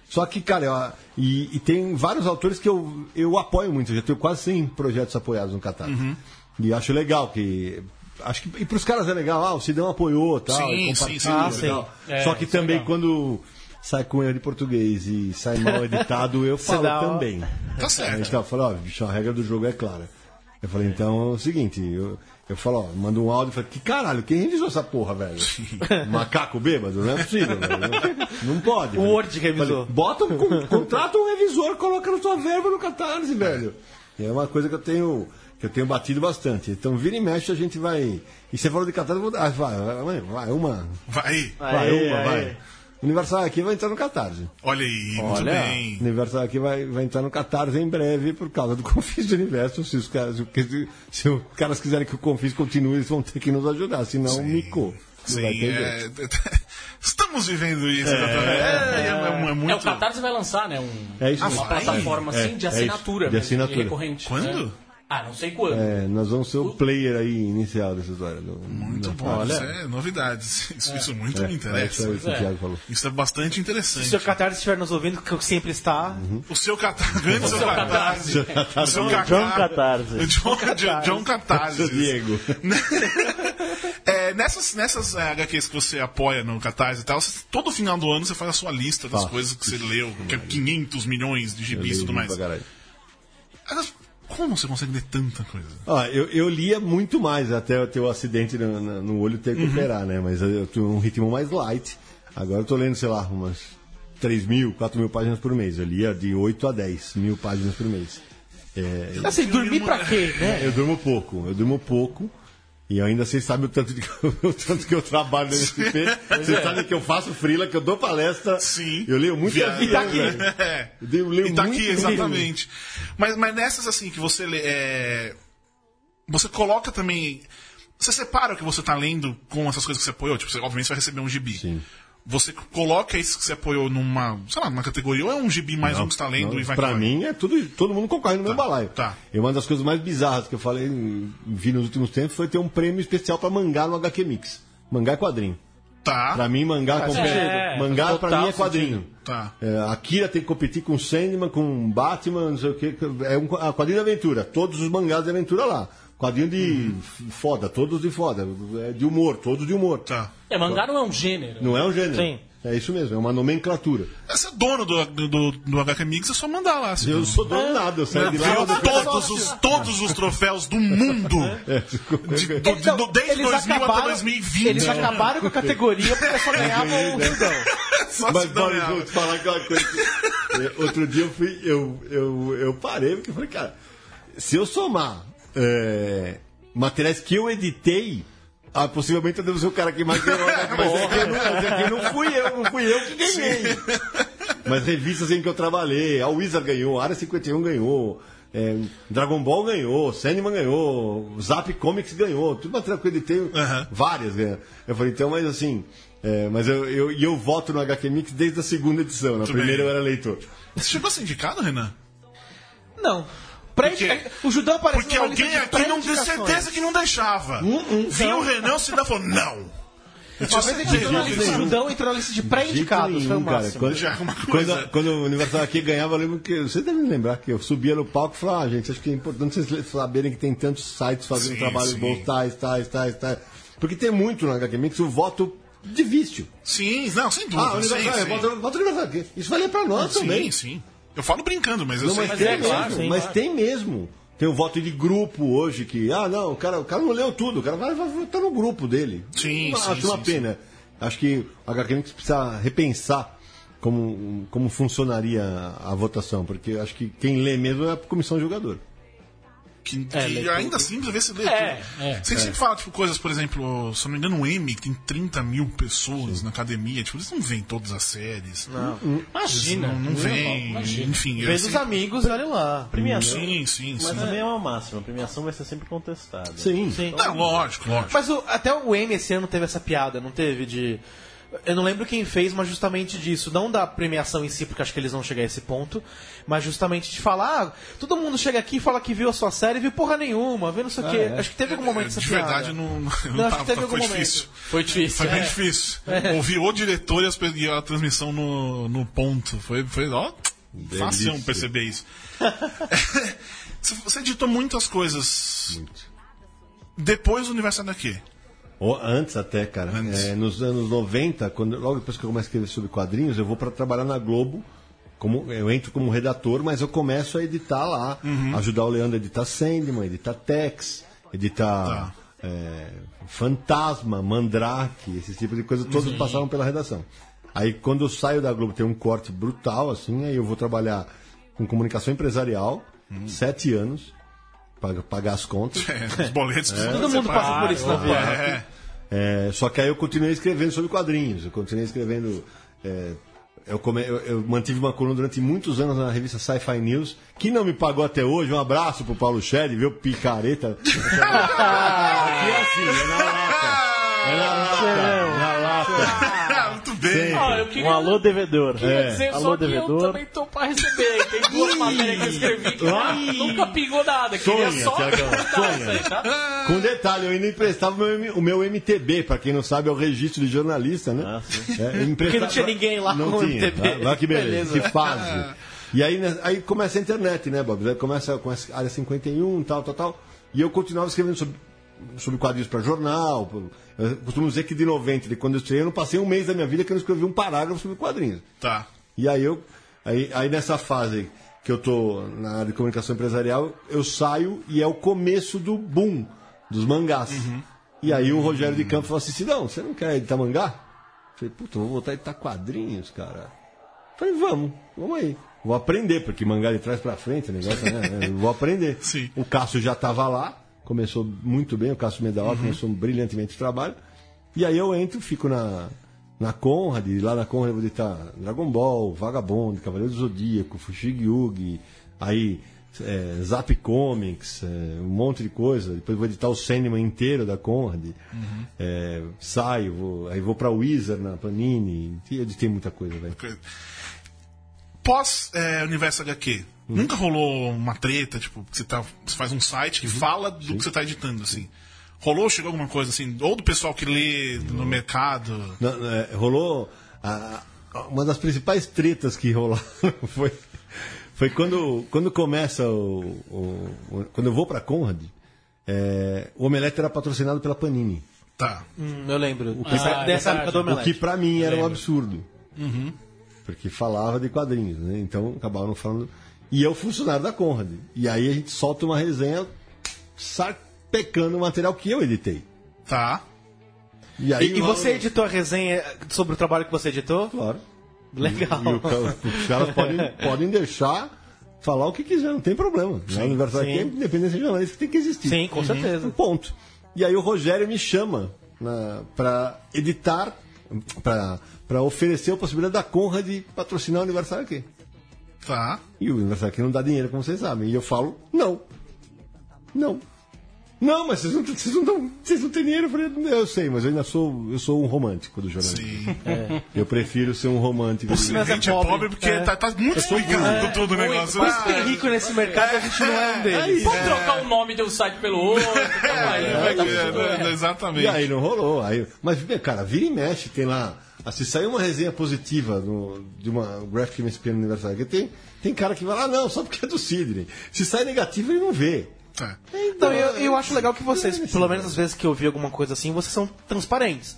Só que, cara, eu- e, e tem vários autores que eu, eu apoio muito, eu já tenho quase 100 projetos apoiados no Catar. Uhum. E acho legal que. Acho que. E pros caras é legal, ah, o Sidão apoiou tal. Sim, e compartilha, sim. Ah, sim. É, Só que é também legal. quando sai com erro de português e sai mal editado, eu falo dá também. Tá certo. então, eu falei, ó, bicho, a regra do jogo é clara. Eu falei, então é o seguinte, eu, eu falo, ó, mando um áudio e falei, que caralho, quem revisou essa porra, velho? Macaco bêbado? Não é possível, velho. Não, pode. O velho. Word revisou. Falei, Bota um, con- contrata um revisor, coloca na tua verba no Catarse, velho. E é uma coisa que eu tenho. Que eu tenho batido bastante. Então, vira e mexe, a gente vai. E você falou de Catarse, eu vou dar. Vai, vai, vai, uma. Vai, Vai, Aê, uma, aê. vai. Universal aqui vai entrar no Catarse. olha aí, muito Olha. bem. Universal aqui vai, vai entrar no Catarse em breve por causa do Confis do Universo. Se os caras, se, se os caras quiserem que o Confis continue, eles vão ter que nos ajudar, senão micou. Não Sim, ter jeito. é, estamos vivendo isso. exatamente. É, é, é, é muito. É, o Catarse vai lançar, né? Um, É isso uma plataforma É, assim de é assinatura. isso, de assinatura. recorrente. Quando? Ah, não sei quando. É, nós vamos ser o player aí inicial dessa história. Do, Muito bom, isso é novidades. Isso, isso muito me É, interessa. é isso É. Isso é bastante Se o interessante. seu Catarse estiver nos ouvindo, que sempre está, O seu catarse. Grande seu seu catarse. O seu John Catarse. John, John, John Catarse. Diego. É, nessas nessas é, HQs que você apoia no Catarse e tal, você- todo final do ano você faz a sua lista das Faço. coisas que você leu, que é 500 milhões de gibis e tudo mais. Pra caralho. Mas Como você consegue ler tanta coisa? Ó, eu, eu lia muito mais até eu ter o acidente no, no- olho ter que operar, né? Mas eu tenho um ritmo mais light. Agora eu tô lendo, sei lá, umas 3 mil, 4 mil páginas por mês. Eu lia de 8 a 10 mil páginas por mês. É, Assim, dormir pra quê, né? eu durmo pouco, eu durmo pouco. E ainda vocês sabem o tanto, de, o tanto que eu trabalho no SPP. Vocês sabem que eu faço frila, que eu dou palestra. Sim. Eu leio muito Via- avião, E tá aqui. É. Eu leio E tá muito aqui, livro. exatamente. Mas, mas nessas, assim, que você lê. é, Você coloca também. Você separa o que você tá lendo com essas coisas que você apoiou. Tipo, você, obviamente você vai receber um gibi. Sim. Você coloca isso que você apoiou numa, sei lá, numa categoria, ou é um gibi mais um que você tá lendo Não, e vai pra vai? mim é tudo, todo mundo concorre no meu balaio. tá. E uma das coisas mais bizarras que eu falei, vi nos últimos tempos, foi ter um prêmio especial pra mangá no HQ Mix. Mangá é quadrinho. Tá. Pra mim, mangá, como- sentido. mangá pra Total mim é quadrinho. Tá. É, a Kira tem que competir com Sandman, com Batman, não sei o que. É um a quadrinho de aventura. Todos os mangás de aventura lá. Quadrinho de f- foda, todos de foda. É de humor, todos de humor. Tá. É, mangá não é um gênero. Não é um gênero. Sim. É isso mesmo, é uma nomenclatura. Você é dono do, do, do HQ Mix, é só mandar lá. assim. Eu sou dono nada, eu saio de lá. Eu todos os, todos os troféus do mundo. É, De- do- de- Então, do- desde eles 2000 até acabaram- 2020. Eles acabaram com a categoria porque só ganhavam o Judão. Só Mas real. vou te falar aquela coisa. é, Outro dia eu fui, eu, eu, eu parei, porque eu falei, cara, se eu somar é, materiais que eu editei, ah, possivelmente eu devo ser o cara que mais ganhou. né? Mas é que, eu não, mas é que não fui eu, não fui eu que ganhei. Mas revistas em que eu trabalhei, a Wizard ganhou, a Área 51 ganhou. é, Dragon Ball ganhou, Sandman ganhou, Zap Comics ganhou, tudo material que eu editei, Aham. várias ganham. Eu falei, então, mas assim, é, mas eu, eu, e eu voto no HQ Mix desde a segunda edição, na Muito primeira bem. eu era leitor. Você chegou a ser indicado, Renan? Não. Pré-? O Judão apareceu Porque alguém de aqui não tem pré-indicações. certeza que não deixava. Vinha o Renan, o Cidadão falou, não. Tinha Uma vez a gente entrou na lista, disso. Judão entrou na lista de pré-indicados, foi o cara. Quando, é uma coisa. quando, quando o Universal aqui ganhava, eu lembro que. Você deve lembrar que eu subia no palco e falava, ah, gente, acho que é importante vocês saberem que tem tantos sites fazendo Sim, trabalhos sim. bons, tais, tais, tais, tais. Porque tem muito no HQ Mix o voto de vício. Sim, não, sem Ah, dúvida. o Universal, sim, é, sim. voto, voto Universal. Isso vale pra nós também. Sim, sim. Eu falo brincando, mas eu Não, sei. mas, Mas tem é mesmo, claro, sim, mas claro. tem mesmo. Tem o voto de grupo hoje que, ah, não, o cara, o cara não leu tudo, o cara vai, vai votar no grupo dele. Sim, Eu sim, Acho uma sim, pena. Acho que HQ Mix precisa repensar como, como funcionaria a votação, porque acho que quem lê mesmo é a comissão de jogador. Que, É, que ainda tudo. assim precisa ver se lê É, tudo. é. Você sempre fala, tipo, coisas, por exemplo, se eu não me engano, o M, que tem 30 mil pessoas na academia, tipo, eles não veem todas as séries. Não. Imagina. não, não vem. Imagina. Enfim, Vê dos sempre- amigos e olha lá. Premiação. Sim, sim, sim. Mas também é uma máxima. A premiação vai ser sempre contestada. Sim. Sim. Não, lógico, lógico. Mas o- até o M esse ano teve essa piada, não teve? De. Eu não lembro quem fez, mas justamente disso. Não da premiação em si, porque acho que eles vão chegar a esse ponto. Mas justamente de falar, ah, todo mundo chega aqui e fala que viu a sua série e viu porra nenhuma, viu não sei o quê. Acho que teve algum momento essa De piada. verdade, não, não, Não, acho tava, que teve algum foi momento. difícil. Foi difícil. Foi bem é. difícil. Ouvir o diretor e, as e a transmissão no, no ponto. Foi, foi ó, fácil perceber isso. Você- Você editou muitas coisas Muito. depois do Universo HQ. Ou antes até, cara. Antes. É, nos anos 90, quando, logo depois que eu começo a escrever sobre quadrinhos, eu vou para trabalhar na Globo. Como, eu entro como redator, mas eu começo a editar lá. Uhum. Ajudar o Leandro a editar Sandman, editar Tex, editar Tá. é, Fantasma, Mandrake, esse tipo de coisa, todos passaram pela redação. Aí quando eu saio da Globo tem um corte brutal, assim, aí eu vou trabalhar com comunicação empresarial, Uhum. sete anos, pagar as contas. É, os boletos. Todo mundo passa por isso na vida. É, É, só que aí eu continuei escrevendo sobre quadrinhos. Eu continuei escrevendo. é, eu, come- eu- eu mantive uma coluna durante muitos anos na revista Sci-Fi News, que não me pagou até hoje. Um abraço pro Paulo Shed, viu? Picareta. Aqui é assim, é na lata. É na lata. Na lata. Bem. Ah, queria, Um alô devedor. queria É. dizer Alô, só que eu devedor. também tô pra receber. Tem duas matérias que eu escrevi que nunca pingou nada. Queria Sonha, só Tiagão, comentar sonha. aí, tá? Com detalhe, eu ainda emprestava o meu, o meu MTB, pra quem não sabe, é o registro de jornalista, né? Ah. É, emprestava- Porque não tinha ninguém lá não com o tinha, MTB. tá? Olha que beleza, Beleza. que fase. E aí, né, aí começa a internet, né, Bob? Aí começa com a área 51, tal, tal, tal. E eu continuava escrevendo sobre, sobre quadrinhos para jornal. Eu costumo dizer que de 90, de quando eu estreiei, eu não passei um mês da minha vida que eu não escrevi um parágrafo sobre quadrinhos. Tá. E aí eu aí, aí nessa fase que eu tô na área de comunicação empresarial, eu saio e é o começo do boom dos mangás. E aí o Rogério de Campos falou assim: Sidão, você não quer editar mangá? Eu falei, puta, vou voltar a editar quadrinhos, cara. Eu falei, vamos, vamos aí. vou aprender, porque mangá de trás pra frente, o negócio, né? Eu vou aprender. Sim. O Cássio já estava lá, começou muito bem, o Cássio Medaor começou brilhantemente o trabalho. E aí eu entro, fico na, na Conrad, e lá na Conrad eu vou editar Dragon Ball, Vagabond, Cavaleiro do Zodíaco, Fushigi Yugi, aí é, Zap Comics, é, um monte de coisa. Depois vou editar o Sandman inteiro da Conrad. É, saio, vou, aí vou pra Wizard na Panini. Editei muita coisa, velho. Pós é, Universo HQ, Uhum. nunca rolou uma treta, tipo, que você, tá, você faz um site que fala do que você tá editando, assim. Rolou, chegou alguma coisa assim? Ou do pessoal que lê no mercado? Não, não, é, rolou. a- a- uma das principais tretas que rolaram foi, foi quando, quando começa o, o- o- Quando eu vou pra Conrad, é, o Omelete era patrocinado pela Panini. Tá. Hum, eu lembro. Ah, Dessa, é dessa verdade. época do O que Omelete. pra mim era um Lembro. absurdo. Porque falava de quadrinhos, né? Então acabaram falando. E eu, funcionário da Conrad. E aí a gente solta uma resenha sarpecando o material que eu editei. Tá. E, aí E, e você editou a resenha sobre o trabalho que você editou? Claro. Legal. E o ca- os caras podem, podem deixar falar o que quiser, não tem problema. Na Universidade sim. a independência jornalística tem que existir. Sim, com certeza. Um ponto. E aí o Rogério me chama para editar, para oferecer a possibilidade da Conrad de patrocinar o aniversário aqui. Tá. E o aniversário aqui não dá dinheiro, como vocês sabem. E eu falo, não. Não. Não, mas vocês não, vocês não, dão- vocês não têm dinheiro. Eu falei, eu sei, mas eu ainda sou, eu sou um romântico do jornalismo. Sim. Eu prefiro ser um romântico. A Mas é gente é pobre. pobre porque É. tá, tá muito explicado com tudo o negócio. Que Ah, é rico nesse mercado, a gente não é um deles. Vamos trocar o nome de um site pelo outro. calma aí, é, tá é, é, exatamente. E aí não rolou. Aí, mas, cara, vira e mexe, tem lá. Ah, Se sair uma resenha positiva no- de uma Graphic MSP no aniversário, que tem, tem cara que vai lá, não, só porque é do Sidney. Se sai negativo, ele não vê. Tá. Então, eu, eu acho legal que vocês, pelo menos às vezes que eu vi alguma coisa assim, vocês são transparentes.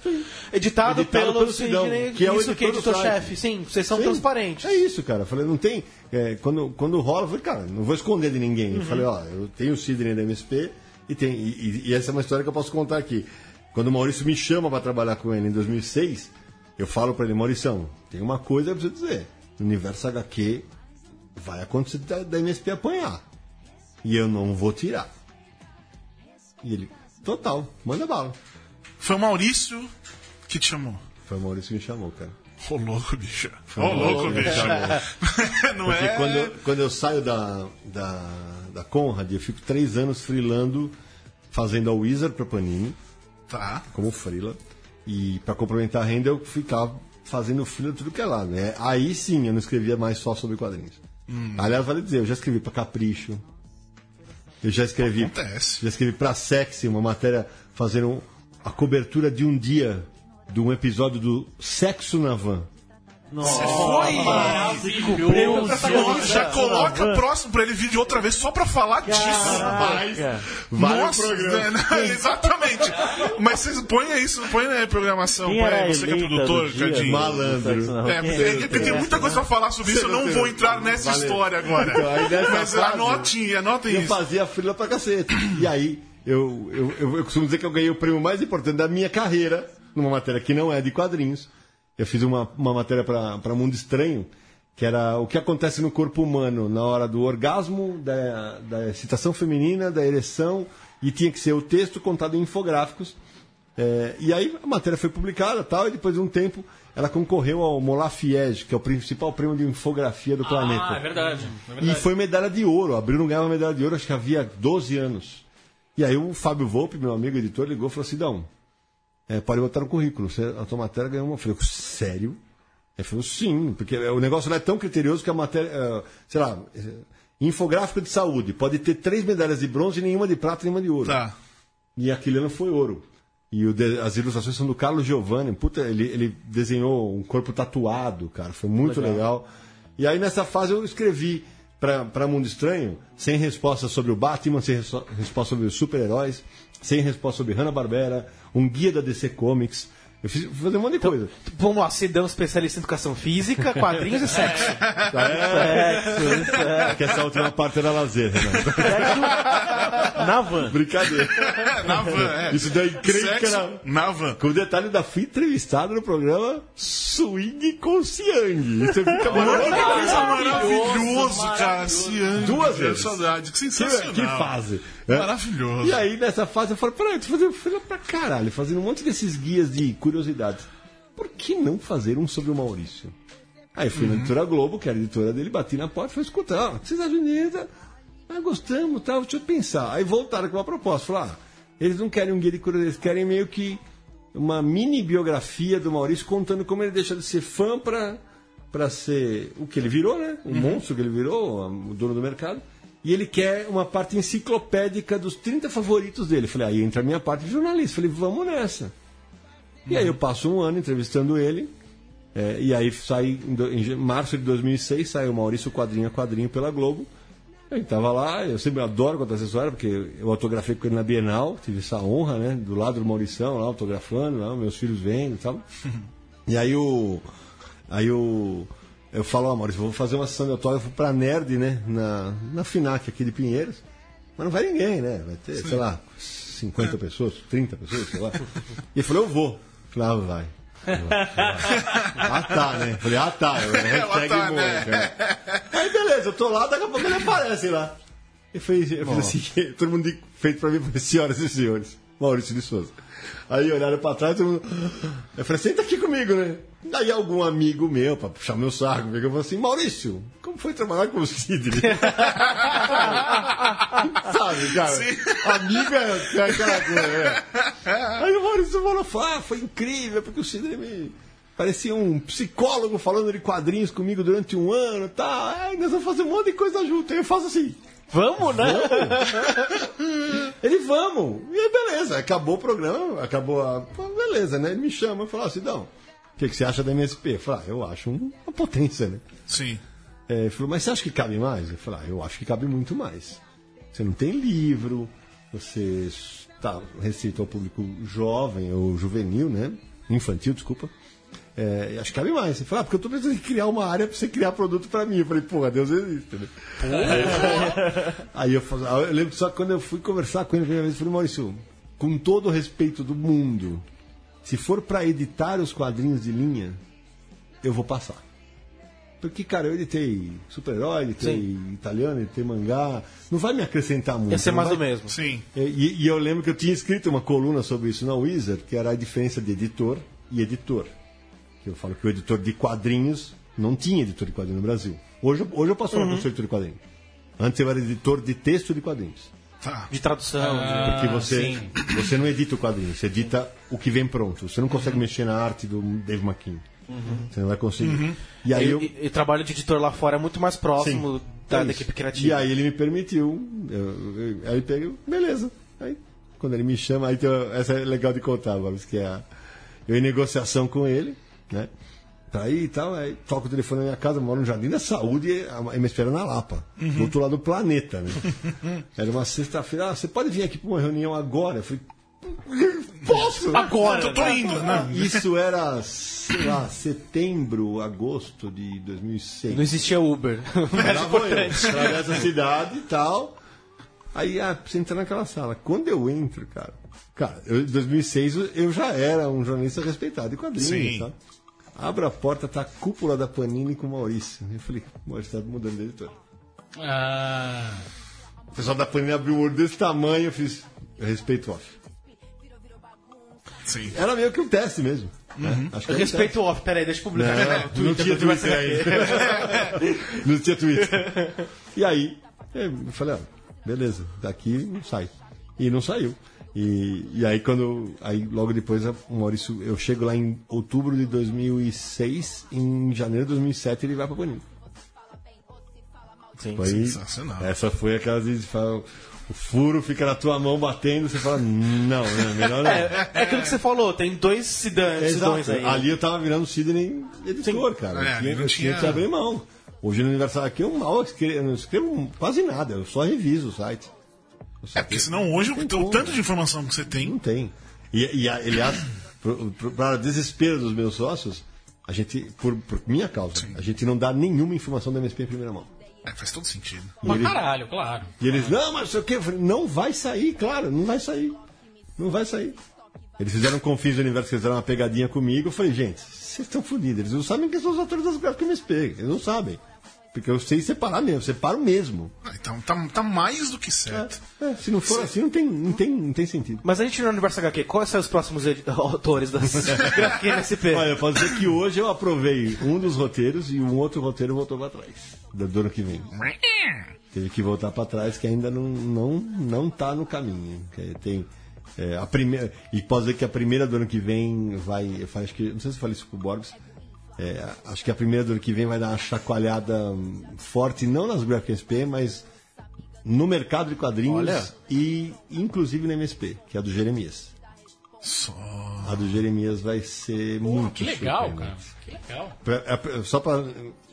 Editado, Editado pelo, pelo Sidão, Sidney, que é o isso que é editor-chefe. Sim, vocês são Sim, transparentes. É isso, cara. Eu falei, não tem. é, quando, quando rola, eu falei, cara, não vou esconder de ninguém. Eu falei, ó, eu tenho o Sidney da MSP e, tem, e, e- e essa é uma história que eu posso contar aqui. Quando o Maurício me chama para trabalhar com ele em 2006, eu falo para ele, Maurição, tem uma coisa pra você dizer. No universo HQ vai acontecer da, da MSP apanhar. E eu não vou tirar. E ele, total, manda bala. Foi o Maurício que te chamou. Foi o Maurício que me chamou, cara. Ô louco, bicho. Ô louco, bicho. Não Porque é. quando, eu, quando eu saio da, da, da Conrad, eu fico três anos freelando, fazendo a Wizard pra Panini, Tá. como freela. E para complementar a renda, eu ficava fazendo freela tudo que é lá. Né? Aí sim, eu não escrevia mais só sobre quadrinhos. Aliás, vale dizer, eu já escrevi pra Capricho. Eu já escrevi, Acontece. já escrevi pra Sexy, uma matéria fazendo a cobertura de um dia de um episódio do Sexo na Van. Maravilhoso. Já, já coloca próximo pra ele vir de outra vez só pra falar disso. Caraca. Vai no Nossa, né? exatamente. Mas vocês põem isso, põe na programação. Quem você que é produtor, Cadinho. Malandro. É, era porque tem muita coisa pra falar sobre isso, eu não vou entrar nessa Valeu. história agora. Então, Mas fase- anotem, anotem Eu isso. fazia fila pra cacete. E aí, eu, eu, eu, eu costumo dizer que eu ganhei o prêmio mais importante da minha carreira, numa matéria que não é de quadrinhos. Eu fiz uma, uma matéria pra Mundo Estranho, que era o que acontece no corpo humano na hora do orgasmo, da, da excitação feminina, da ereção, e tinha que ser o texto contado em infográficos. É, e aí a matéria foi publicada tal, e depois de um tempo ela concorreu ao Molafiege, que é o principal prêmio de infografia do planeta. Ah, é verdade. É E verdade. foi medalha de ouro. Abril não ganhava medalha de ouro, acho que havia 12 anos. E aí o Fábio Volpe, meu amigo editor, ligou e falou assim: Dão, é, pode botar no currículo. Você, a tua matéria ganhou uma. Eu falei, sério? Ele falou, sim, porque o negócio não é tão criterioso que a matéria. é, sei lá, é, infográfico de saúde. Pode ter três medalhas de bronze, nenhuma de prata e nenhuma de ouro. Tá. E aquele ano foi ouro. E o as ilustrações são do Carlos Giovanni. Puta, ele, ele desenhou um corpo tatuado, cara. Foi muito legal. E aí nessa fase eu escrevi pra Mundo Estranho, sem resposta sobre o Batman, sem resposta sobre os super-heróis, sem resposta sobre Hanna-Barbera, um guia da DC Comics. Eu fiz, fazer um monte de coisa. Vamos lá, Sidão, especialista em educação física, quadrinhos e sexo. É, que essa última parte era lazer, Renato. Na van. Brincadeira. Na van, é. Isso daí creio que Sexo era... na van. Com o detalhe da fui entrevistado no programa swing com Siang. Você fica que maluco. coisa maravilhoso, cara. maravilhoso. Ciane. Duas Que vezes. saudade. Que Que, sensacional. que fase. né? Maravilhoso. E aí, nessa fase, eu falei, peraí, eu tô fazendo fila pra caralho, fazendo um monte desses guias de curiosidades. Por que não fazer um sobre o Maurício? Aí fui na editora Globo, que era a editora dele, bati na porta e falei, escuta, ó, vocês acham bonita? Ah, gostamos, tal, deixa eu pensar. Aí voltaram com uma proposta, falaram, ah, eles não querem um guia de curiosidades, eles querem meio que uma mini biografia do Maurício contando como ele deixa de ser fã pra, pra ser o que ele virou, né? O monstro que ele virou, o dono do mercado. E ele quer uma parte enciclopédica dos 30 favoritos dele. Falei, aí entra a minha parte de jornalista. Falei, vamos nessa. E aí eu passo um ano entrevistando ele. é, e aí sai em, março de 2006 saiu o Maurício quadrinho a quadrinho pela Globo. Ele tava lá, eu sempre adoro contar essa história, porque eu autografei com ele na Bienal, tive essa honra, né? Do lado do Maurição, lá autografando, lá, meus filhos vendo e tal. E aí o. Aí o. Eu falo, ó, Maurício, vou fazer uma sessão de autógrafo pra Nerd, né? Na, na FINAC aqui de Pinheiros. Mas não vai ninguém, né? Vai ter, sei lá, 50 pessoas, 30 pessoas, sei lá. E ele falou, eu vou. Ah, vai. ah tá, né? Falei, ah tá, eu hashtag tá, boa, né? cara. Aí beleza, eu tô lá, daqui a pouco ele aparece lá. Eu falei, eu falei assim, todo mundo feito pra mim, senhoras e senhores, Maurício de Souza. Aí olharam pra trás, todo mundo. Eu falei, senta aqui comigo, né? Aí algum amigo meu, pra puxar meu saco, pegou e falou assim, Maurício, como foi trabalhar com o Sidney? Sabe, cara? Amigo é é aquela coisa, né? Aí o Maurício falou, ah, foi incrível, porque o Sidney me. Parecia um psicólogo falando de quadrinhos comigo durante um ano e tal. Ai, nós vamos fazer um monte de coisa junto. Aí eu faço assim. Vamos, né? Ele, vamos. E aí, beleza. Acabou o programa, acabou a. Pô, Beleza, né? Ele me chama e fala assim, não, o que, que você acha da MSP? Eu falei, ah, eu acho um- uma potência, né? Sim. É, ele falou, mas você acha que cabe mais? Eu falei, ah, eu acho que cabe muito mais. Você não tem livro, você está restrito ao público jovem ou juvenil, né? Infantil, desculpa. É, acho que cabe mais. Ele falou, ah, porque eu tô precisando de criar uma área para você criar produto para mim. Eu falei, porra, Deus existe, né? Aí eu, falei, eu lembro só que quando eu fui conversar com ele a primeira vez, eu falei, Maurício, com todo o respeito do mundo, se for para editar os quadrinhos de linha, eu vou passar. Porque, cara, eu editei super-herói, editei italiano, editei mangá. Não vai me acrescentar muito. Ia ser mais vai- do mesmo. Sim. E, e eu lembro que eu tinha escrito uma coluna sobre isso na Wizard, que era a diferença de editor e editor. Que eu falo que o editor de quadrinhos não tinha editor de quadrinhos no Brasil. Hoje, eu- hoje eu posso falar que eu sou editor de quadrinhos. Antes eu era editor de texto de quadrinhos. Tá. De tradução. Ah, Porque você, sim. você não edita o quadrinho, você edita o que vem pronto. Você não consegue mexer na arte do Dave McKean. Você não vai conseguir. E de... aí E, eu. e- e o trabalho de editor lá fora é muito mais próximo Sim. da, É da equipe criativa. E aí ele me permitiu. Eu, eu, aí ele pega, beleza. Aí, quando ele me chama, aí tem, essa é legal de contar, Boris, que é a, eu em negociação com ele, né? Tá aí e tal, aí toco o telefone na minha casa, moro no Jardim da Saúde e a- me espera na Lapa, do outro lado do planeta, né? Era uma sexta-feira, ah, você pode vir aqui para uma reunião agora? Eu falei, posso? Agora! Eu tô indo, né? Isso era, sei lá, setembro, agosto de 2006. Não existia Uber. Eu, importante. atravessa a cidade e tal. Aí, ah, precisa entrar naquela sala. Quando eu entro, cara. Cara, eu, em 2006 eu- eu já era um jornalista respeitado de quadrinhos, Sim. tá? Abro a porta, tá a cúpula da Panini com o Maurício. Eu falei, Maurício tá mudando de editor. Ah, O pessoal da Panini abriu o olho desse tamanho, eu fiz. Eu respeito off. Sim. Era meio que um teste mesmo. né? Acho que um respeito o off. Peraí, deixa eu publicar. Não, não tinha Twitter ainda. não tinha Twitter. E aí, eu falei, ó, beleza, daqui não sai. E não saiu. E, e aí quando. Aí logo depois o Maurício, eu chego lá em outubro de 2006, em janeiro de 2007 ele vai pra Panini. Sim. Foi, Sensacional. essa foi aquela vezes que fala, o furo fica na tua mão batendo, você fala, não, né, melhor não. É, é aquilo que você falou, tem dois Exato. aí. Ali eu tava virando Sidney editor, cara. É, eu tinha que abrir mão. Hoje no aniversário aqui eu mal escrevo, eu não escrevo quase nada, eu só reviso o site. É, porque senão hoje Tem o como. tanto de informação que você tem. Não tem. E, e aliás, para desespero dos meus sócios, a gente, por, por minha causa, a gente não dá nenhuma informação da MSP em primeira mão. É, faz todo sentido. pra ele- caralho, claro. E eles, não, mas não sei o falei, não vai sair, claro, não vai sair. Não vai sair. Eles fizeram um Confins do Universo, que eles fizeram uma pegadinha comigo. Eu falei, gente, vocês estão fodidos. Eles não sabem quem são os autores das gráficas MSP. Eles não sabem. Porque eu sei separar mesmo, separo mesmo. Ah, Então tá, tá mais do que certo. É, se não for assim, não tem, não tem, não tem sentido. Mas a gente no Universo HQ, quais são os próximos autores das HQ? Olha, eu posso dizer que hoje eu aprovei um dos roteiros e um outro roteiro voltou pra trás. Do do ano que vem. Teve que voltar pra trás, que ainda não, não, não tá no caminho. Que Tem, é, a primeira, e posso dizer que a primeira do ano que vem vai. Eu acho que, não sei se eu falei isso com o Borbs. É, acho que a primeira do ano que vem vai dar uma chacoalhada forte, não nas Graphic SP, mas no mercado de quadrinhos Olha. e inclusive no MSP, que é a do Jeremias. Só. A do Jeremias vai ser muito Que legal, cara. Que legal. Pra- é Só pra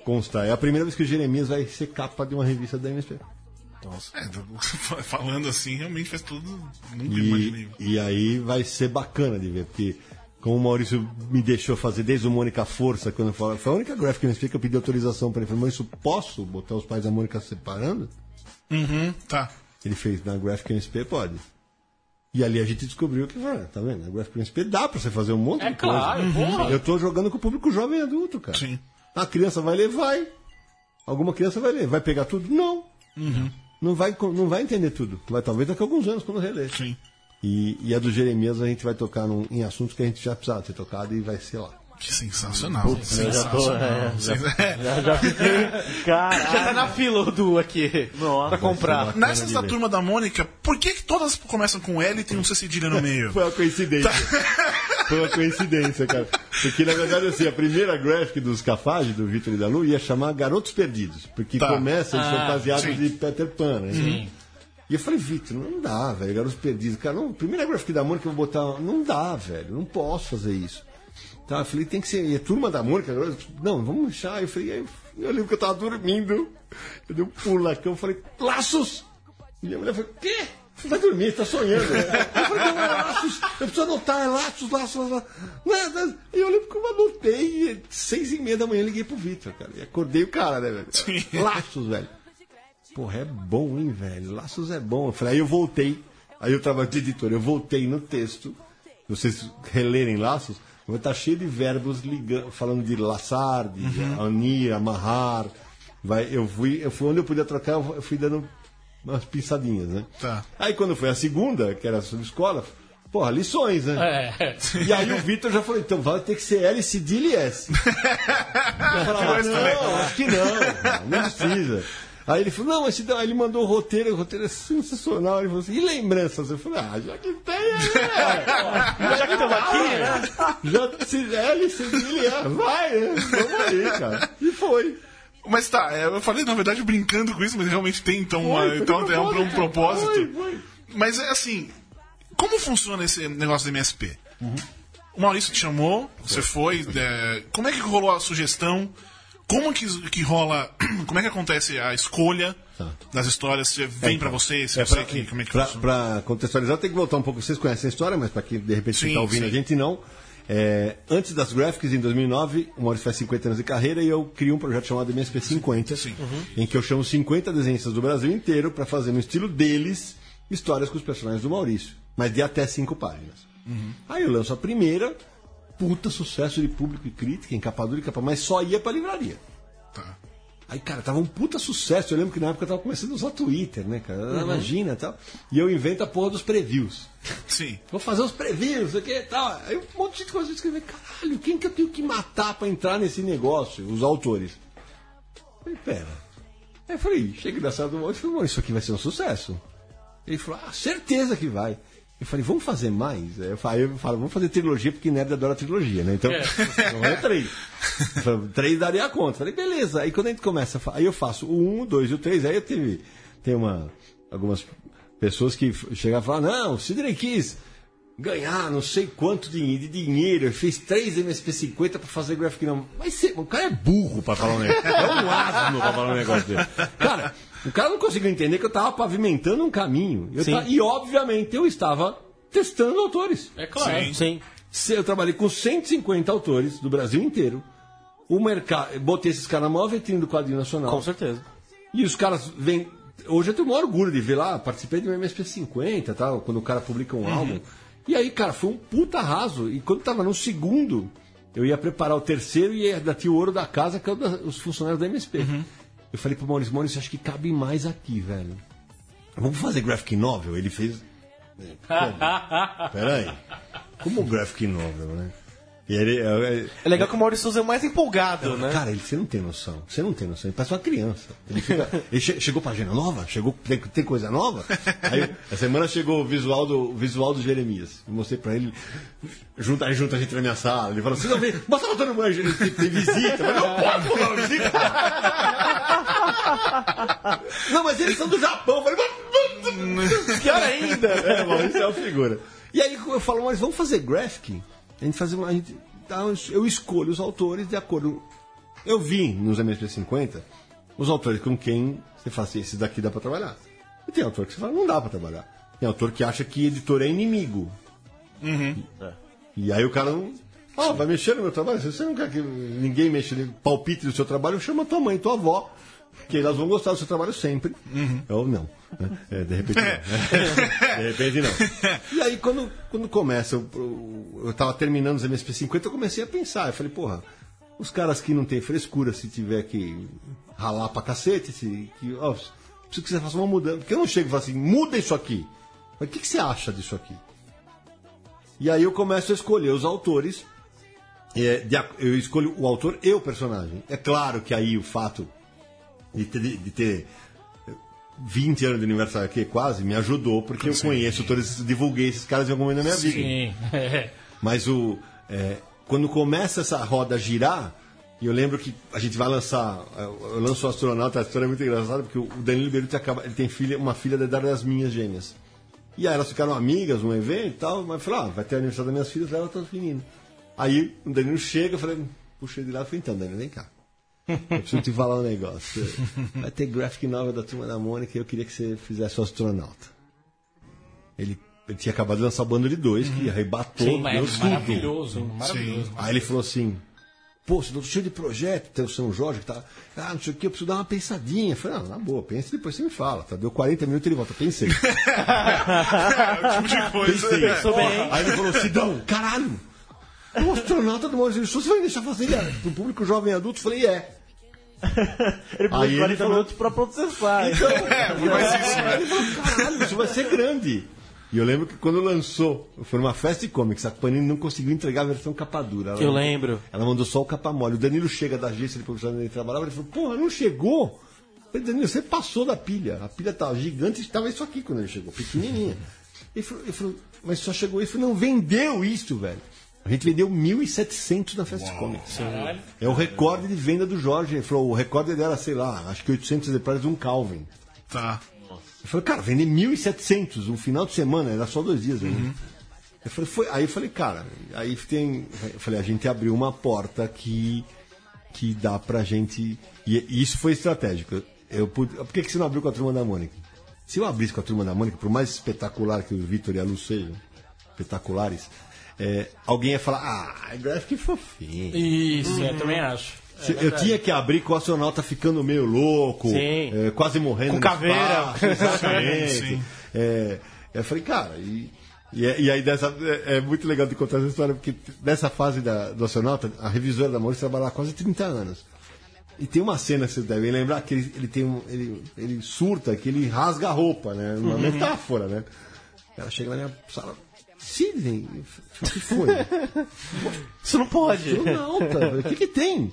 constar, é a primeira vez que o Jeremias vai ser capa de uma revista da MSP. É, do- falando assim, realmente faz tudo. Nunca imaginei. E, e aí vai ser bacana de ver, porque como o Maurício me deixou fazer desde o Mônica Força, quando eu falava, foi a única gráfica MSP que eu pedi autorização para ele. Falei, Maurício, posso botar os pais da Mônica separando? Uhum, tá. Ele fez na Graphic MSP, pode. E ali a gente descobriu que, ah, tá vendo? Na Graphic MSP dá pra você fazer um monte É de coisa. claro, porra. Eu tô jogando com o público jovem e adulto, cara. Sim. A criança vai ler, vai. Alguma criança vai ler. Vai pegar tudo? Não. Não, vai, não vai entender tudo. Vai talvez daqui a alguns anos, quando reler. Sim. E, e a do Jeremias a gente vai tocar num- em assuntos que a gente já precisava ter tocado e vai ser lá. Que sensacional. Eu já tô. É, já, já, já fiquei. Já tá na fila o Du aqui Nossa, pra comprar. Nessa da turma da Mônica, por que, que todas começam com L e tem um C cedilha no meio? Foi uma coincidência. Foi uma coincidência, cara. Porque, na verdade, assim, a primeira graphic dos Cafage, do Vitor e da Lu, ia chamar Garotos Perdidos. Porque Tá. começa eles Ah, fantasiados sim. de Peter Pan, né? E eu falei, Vitor, não dá, velho, Garotos Perdidos. Cara, não, primeira graphic da Mônica eu vou botar. Não dá, velho, não posso fazer isso. Tá, eu falei, tem que ser. E a turma da Mônica, agora, não, vamos deixar. Eu falei, aí, eu lembro que eu tava dormindo. Eu dei um pulo na cama, falei, laços! E minha mulher falou, quê? Você vai dormir, tá sonhando. Eu falei, não, é laços, eu preciso anotar, é laços, laços, laços. Não, não. E eu lembro que eu anotei, e seis e meia da manhã eu liguei pro Vitor, cara. E acordei o cara, né, velho? Sim. Laços, velho. Porra, é bom, hein, velho? Laços é bom. Eu falei, aí eu voltei, aí eu tava de editor, eu voltei no texto, vocês relerem Laços, vai estar cheio de verbos ligando, falando de laçar, de unir, amarrar. Vai, eu fui, eu fui onde eu podia trocar, eu fui dando umas pinçadinhas, né? Tá. Aí quando foi a segunda, que era sobre escola, porra, lições, né? É. E aí o Vitor já falou, então vai ter que ser L, cedilha e S. Eu falava, não, acho que não, não precisa. Aí ele falou, não, mas se dá- aí ele mandou o roteiro, o roteiro é sensacional. Ele falou assim, e lembranças? Eu falei, ah, já que tem, é, Já que estamos aqui, né? já se L, cedilha e S, vai, né? Vamos aí, cara. E foi. Mas tá, é, eu falei na verdade brincando com isso, mas realmente tem então, uma, Foi, foi então de é um, um propósito. Foi, foi. Mas é assim, como funciona esse negócio do MSP? Uhum. O Maurício te chamou, você foi. é, como é que rolou a sugestão? Como que, que rola. Como é que acontece a escolha das histórias? Você vem pra você, se É, você pra, que, como é que pra, funciona? pra contextualizar, tem que voltar um pouco. Vocês conhecem a história, mas para quem de repente Sim, está ouvindo sim. a gente não. É, antes das graphics, em 2009, o Maurício faz 50 anos de carreira e eu crio um projeto chamado MSP 50, Sim. em que eu chamo 50 desenhistas do Brasil inteiro para fazer no estilo deles histórias com os personagens do Maurício, mas de até cinco páginas. Aí eu lanço a primeira, puta sucesso de público e crítica, encapadura e capa, mas só ia para livraria. Tá. Aí, cara, tava um puta sucesso. Eu lembro que na época eu tava começando a usar Twitter, né, cara? Imagina e tal. E eu invento a porra dos previews. Sim. Vou fazer os previews, sei o que e tal. Aí um monte de gente começou a escrever, caralho, quem que eu tenho que matar pra entrar nesse negócio? Os autores. Eu falei, pera. Aí eu falei, chega da sala do monte e falei, "Bom, isso aqui vai ser um sucesso. Ele falou, ah, certeza que vai. Eu falei, vamos fazer mais? Aí eu falei, eu falo, vamos fazer trilogia, porque nerd adora trilogia, né? Então, É. não é três. Falei, três daria a conta. Eu falei, beleza. Aí quando a gente começa, aí eu faço o um, o dois e o três. Aí eu teve, tem uma, algumas pessoas que chegavam e falavam, não, o Sidney quis ganhar não sei quanto de, de dinheiro, fez três MSP50 pra fazer graphic não. Mas cê- o cara é burro pra falar um negócio. É um asno pra falar um negócio dele. Cara, o cara não conseguiu entender que eu tava pavimentando um caminho. Eu Sim. ta- e, obviamente, eu estava testando autores. É claro. Sim. Sim. Se- Eu trabalhei com 150 autores do Brasil inteiro. O mercado, botei esses caras na maior vitrine do quadrinho nacional. Com certeza. E os caras vêm. Hoje eu tenho o maior orgulho de ver lá, participei de um MSP 50 tal, quando o cara publica um álbum. E aí, cara, foi um puta arraso. E quando tava no segundo, eu ia preparar o terceiro e ia dar o ouro da casa, que é o da- os funcionários da MSP. Eu falei pro Maurício, Maurício, acho que cabe mais aqui, velho. Vamos fazer graphic novel? Ele fez. Pô, Peraí. Como graphic novel, né? E ele, é, É legal que o Maurício Souza é o mais empolgado, né? Cara, ele, você não tem noção. Você não tem noção. Ele parece uma criança. Ele, fica- ele che- chegou página nova? Chegou, tem, tem coisa nova? Aí, essa semana chegou o visual do, o visual do Jeremias. Eu mostrei pra ele. Junta, junta a gente na minha sala. Ele falou: Vocês não vê? Mostra pra todo mundo. Tem, tem, tem visita. Eu falei, não pode uma visita. Não, mas eles são do Japão. Eu falei, mas... Pior ainda. É, Maurício é uma figura. E aí eu falo, mas vamos fazer graphic? A gente faz uma. a gente- eu escolho os autores de acordo. Eu vi nos MSP50 os autores com quem você fala assim, esse daqui dá pra trabalhar. E tem autor que você fala, não dá pra trabalhar. Tem autor que acha que editor é inimigo. E aí o cara não. Ah, vai mexer no meu trabalho? Se você não quer que ninguém mexa no palpite do seu trabalho, chama tua mãe, tua avó, que elas vão gostar do seu trabalho sempre. Ou não. né? É, de repente não. de repente não. E aí quando, quando começa, eu, eu, tava terminando os MSP50, eu comecei a pensar. Eu falei, porra, os caras que não tem frescura, se tiver que ralar pra cacete, se, que, ó, preciso que você faça uma mudança. Porque eu não chego e falo assim, muda isso aqui. Mas o que, que você acha disso aqui? E aí eu começo a escolher os autores. é, de eu escolho o autor e o personagem. É claro que aí o fato de ter, de ter 20 anos de aniversário aqui, quase, me ajudou, porque eu conheço todos esses, divulguei esses caras em algum momento da minha vida. Sim. Mas o, é, quando começa essa roda a girar, e eu lembro que a gente vai lançar, eu eu lanço o astronauta, a história é muito engraçada, porque o Danilo Beruti acaba, ele tem filha, uma filha da idade das minhas gêmeas. E aí elas ficaram amigas num evento e tal, mas eu falei, ah, vai ter aniversário das minhas filhas, leva todas as meninas. Aí o Danilo chega, eu falei, puxei de lá, falei, então, Danilo, vem cá. Eu preciso te falar um negócio. Vai ter graphic novel da Turma da Mônica e eu queria que você fizesse o astronauta. Ele, ele tinha acabado de lançar o Bando de Dois, que arrebatou, Sim, mas deu é maravilhoso. Maravilhoso. Aí ele falou assim: Pô, você tá cheio de projeto, tem o São Jorge que tá. Ah, não sei o que, eu preciso dar uma pensadinha. Eu falei, não, na boa, pensa e depois você me fala. Tá? Deu 40 minutos ele volta. Pensei. É o tipo de coisa. Pensei. é. Bem. Aí ele falou, Sidão, caralho! O astronauta do Maurício de Souza, você vai deixar fazer ele pro público jovem adulto? Eu falei, é. Ele Aí ele 40 falou- minutos pra processar. Então, É, mas isso, né? Ele falou, caralho, isso vai ser grande. E eu lembro que quando lançou, foi numa festa de comics, a Panini não conseguiu entregar a versão capa dura. Ela Eu lembro. Ela mandou só o capa mole. O Danilo chega da agência, ele professor onde ele trabalhava, ele falou, porra, não chegou? Eu falei, Danilo, você passou da pilha. A pilha tava gigante, estava isso aqui quando ele chegou, pequenininha. Ele falou, ele falou, mas só chegou isso. Eu falei, não, vendeu isso, velho. A gente vendeu 1.700 na Festa de Comics. É o recorde de venda do Jorge. Ele falou, o recorde dele era, sei lá, acho que 800 exemplares de um Calvin. Tá. Eu falei, cara, vender 1.700 um final de semana, era só dois dias. Né? Eu falei, foi, aí eu falei, cara, aí tem. Eu falei, a gente abriu uma porta que, que dá pra gente. E, e isso foi estratégico. Eu, pude- por que, que você não abriu com a turma da Mônica? Se eu abrisse com a turma da Mônica, por mais espetacular que o Vitor e a Lu sejam, espetaculares, é, alguém ia falar, ah, é graphic fofinho. Isso, eu também acho. Se- eu tinha que abrir com o astronauta ficando meio louco, é, quase morrendo. Com caveira. espaço, exatamente. É, eu falei, cara, e, e, e aí dessa, é, é muito legal de contar essa história, porque nessa fase da, do astronauta, a revisora da Maurício trabalha há quase 30 anos. E tem uma cena, vocês devem lembrar, que ele, ele tem um. Ele, ele surta, que ele rasga a roupa, né? Uma Uhum. metáfora, né? Ela chega na minha sala. Sidney, o que foi? Isso não pode. Astronauta. O que, que tem?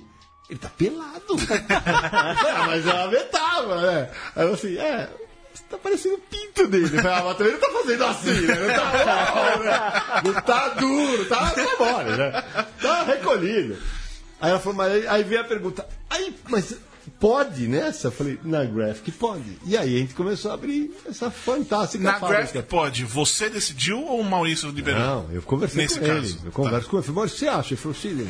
Ele tá pelado. ah, mas é uma metáfora, né? Aí eu assim, é. Você tá parecendo o pinto dele. Ah, mas também não tá fazendo assim, né? Não tá, né? Não tá duro, tá, tá mole, né? Tá recolhido. Aí ela falou, mas aí, aí veio a pergunta, aí, mas pode nessa? Eu falei, na Graphic pode. E aí a gente começou a abrir essa fantástica Na fábrica. Graphic pode, você decidiu ou o Maurício liberou? Não, eu conversei Nesse com ele. caso, Eu converso tá. com ele. Eu falei, "Maurício, o que você acha? Ele falou, Sidney.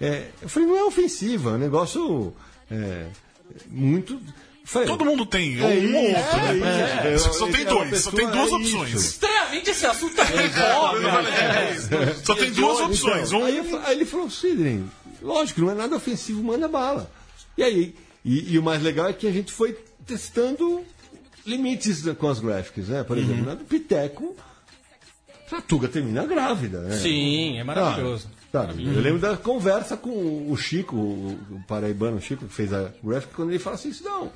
É, eu falei, não é ofensiva, é um negócio é, muito. Falei, Todo mundo tem, é ou um isso, ou outro. é né? isso. Só Eu- tem é dois, só pessoa- tem duas é opções. Estranhamente, esse assunto tá pobre. É, Só tem duas opções. Então, Um aí, aí ele falou, Sidney, lógico, não é nada ofensivo, manda bala. E aí, e, e o mais legal é que a gente foi testando limites com as graphics, né? Por exemplo, na do Piteco, A Tuga termina grávida, né? Sim, é maravilhoso. Ah, sabe? Eu lembro da conversa com o Chico, o, paraibano Chico, que fez a graphic, quando ele fala assim, não,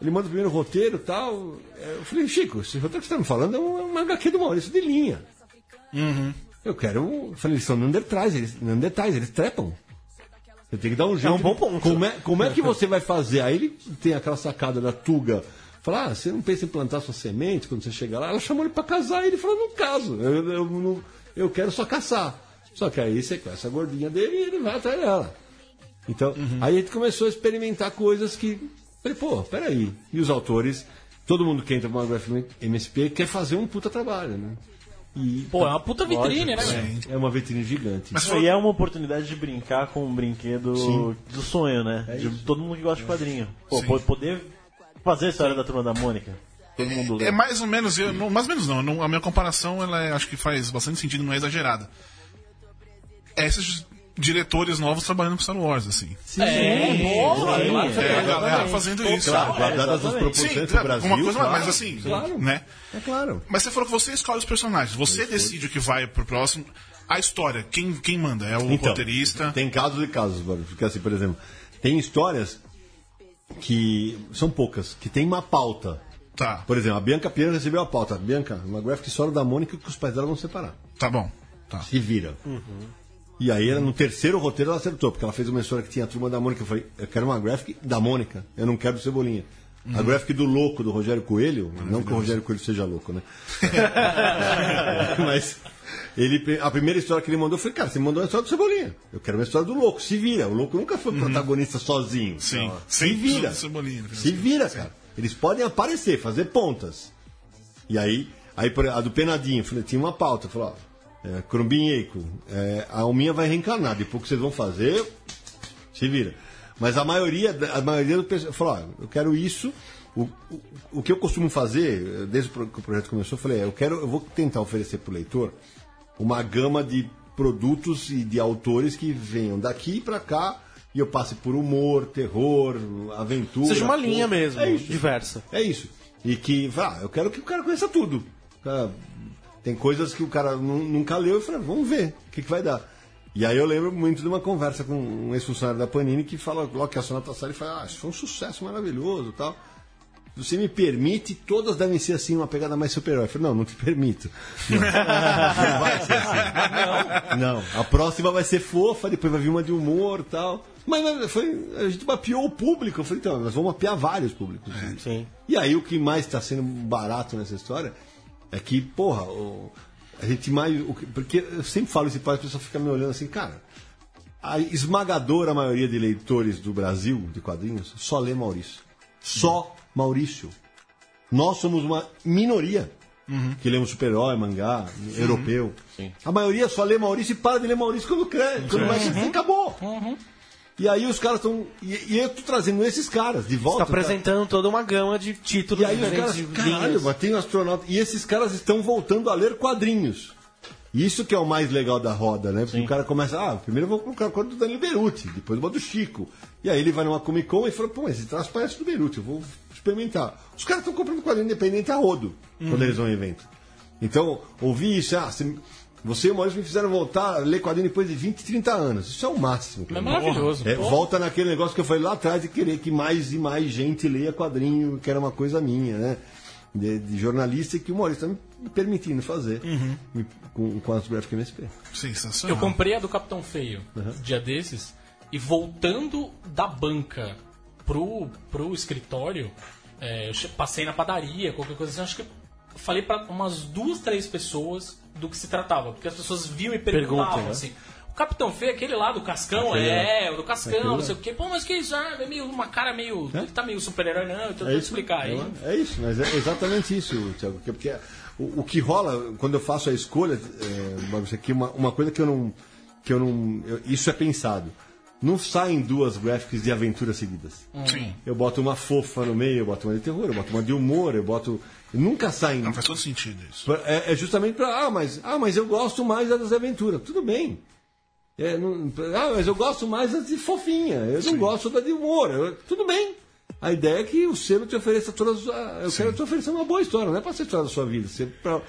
ele manda o primeiro roteiro e tal. É, Eu falei, Chico, esse roteiro que você está me falando é um- é uma HQ do Maurício de linha. Eu quero. Eu falei, eles são Neandertais, eles, eles trepam. Você tem que dar um jeito. um bom ponto. Como é, como é que você vai fazer? Aí ele tem aquela sacada da Tuga. Falar, ah, você não pensa em plantar sua semente quando você chegar lá? Ela chamou ele pra casar e ele falou, não caso. Eu, eu, não- eu quero só caçar. Só que aí você conhece a gordinha dele e ele vai atrás dela. Então, aí a gente começou a experimentar coisas que. Falei, pô, peraí. E os autores, todo mundo que entra Graphic MSP quer fazer um puta trabalho, né? E Pô, é uma puta vitrine, né, velho? é uma vitrine gigante. Mas E é uma oportunidade de brincar com um brinquedo Sim. do sonho, né? de todo mundo que gosta de quadrinho. Pô, Sim. po- poder fazer a história da turma da Mônica. Todo mundo lê. É mais ou menos, eu, não, mais ou menos não, não, a minha comparação ela é- acho que faz bastante sentido, não é exagerada. É esses diretores novos trabalhando com Star Wars, assim. É, boa, sim, claro. sim. É, a galera fazendo isso. Claro, sabe? guardadas as proporções Sim, do Brasil. alguma coisa, claro. mas assim, Claro. né? É claro. Mas você falou que você escolhe os personagens, você decide o que vai pro próximo. A história, quem, quem manda? É o Então, roteirista? Tem casos e casos. Porque assim, por exemplo, tem histórias que são poucas, que tem uma pauta. Tá, Por exemplo, a Bianca Piano recebeu a pauta. Bianca, uma graphic história da Mônica que os pais dela vão separar. tá bom. Tá. Se vira. E aí, ela, no terceiro roteiro, ela acertou, porque ela fez uma história que tinha a turma da Mônica. Eu falei, eu quero uma graphic da Mônica, eu não quero do Cebolinha. A graphic do louco, do Rogério Coelho, não que o Rogério Coelho seja louco, né? Mas ele, a primeira história que ele mandou foi, cara, você mandou uma história do Cebolinha. Eu quero uma história do louco, se vira. O louco nunca foi protagonista sozinho. Sim, sim, se vira. Cebolinha. Se vira, cara. Eles podem aparecer, fazer pontas. E aí, aí a do Penadinho, eu falei, tinha uma pauta, falou, ó, é, Crumbinheco, é, a Alminha vai reencarnar, depois que vocês vão fazer, se vira. Mas a maioria, a maioria do pessoal falou, ó, eu quero isso. O, o, o que eu costumo fazer, desde que o projeto começou, eu falei, é, eu quero, eu vou tentar oferecer para o leitor uma gama de produtos e de autores que venham daqui para cá e eu passe por humor, terror, aventura. Seja uma linha mesmo, É isso. diversa. É isso. E que, ah, eu quero que o cara conheça tudo. Tem coisas que o cara nu- nunca leu e fala, vamos ver o que, que vai dar. E aí eu lembro muito de uma conversa com um ex-funcionário da Panini que fala, logo que a Sonata ele fala, ah, isso foi um sucesso maravilhoso e tal. Você me permite, todas devem ser assim, uma pegada mais super-herói. Eu falei, não, não te permito. Não, não vai ser assim. Não. não, a próxima vai ser fofa, depois vai vir uma de humor e tal. Mas mas foi, a gente mapeou o público. Eu falei, então, nós vamos mapear vários públicos. Sim. E aí o que mais está sendo barato nessa história é que, porra, o- a gente mais. o que- porque eu sempre falo isso para as pessoas ficam me olhando assim, cara. A esmagadora maioria de leitores do Brasil, de quadrinhos, só lê Maurício. Só Maurício. Nós somos uma minoria que lemos super-herói, mangá, europeu. A maioria só lê Maurício e para de ler Maurício quando cresce. Quando vai crescer, acabou. E aí os caras estão. E, e eu tô trazendo esses caras de volta. Está apresentando toda uma gama de títulos E aí os caras, caralho, mas tem um astronauta. E esses caras estão voltando a ler quadrinhos. Isso que é o mais legal da roda, né? Porque o cara começa, ah, primeiro eu vou colocar o quadro do Danilo Beruti, depois eu vou do Chico. E aí ele vai numa Comic Con e fala, pô, esse traço parece do Beruti, eu vou experimentar. Os caras estão comprando quadrinho independente a rodo, quando eles vão em evento. Então, ouvir isso, ah, você, você e o Maurício me fizeram voltar a ler quadrinho depois de 20, 30 anos. Isso é o máximo. É cara. maravilhoso. É, volta naquele negócio que eu falei lá atrás de querer que mais e mais gente leia quadrinho, que era uma coisa minha, né? De, de jornalista e que o Maurício está me permitindo fazer me- com, com as Graphic MSP. Sensacional. Eu comprei a do Capitão Feio dia desses e voltando da banca pro, pro escritório, é, eu passei na padaria, qualquer coisa assim, acho que falei pra umas duas, três pessoas do que se tratava, porque as pessoas viam e perguntavam Perguntam, né? assim. O Capitão Feio, aquele lá do Cascão, Aquele é, o do Cascão, Aquele não sei o quê. Pô, mas que isso? Ah, é meio uma cara meio. Ele tá meio super-herói, não, então eu vou te explicar aí. É, é isso, mas é exatamente isso, Thiago. Porque, o, o que rola quando eu faço a escolha, é, aqui uma, uma coisa que eu não. Que eu não eu- isso é pensado. Não saem duas graphics de aventuras seguidas. Sim. Eu boto uma fofa no meio, eu boto uma de terror, eu boto uma de humor, eu boto. Nunca saem. Não, faz todo sentido isso. É, é justamente para. Ah, mas, ah, mas eu gosto mais das aventuras. Tudo bem. É, não- ah, mas eu gosto mais das de fofinha. Eu não gosto da de humor. Eu- tudo bem. A ideia é que o selo te ofereça todas. ah, Eu quero te oferecer uma boa história, não é para ser história da sua vida. Você, pra-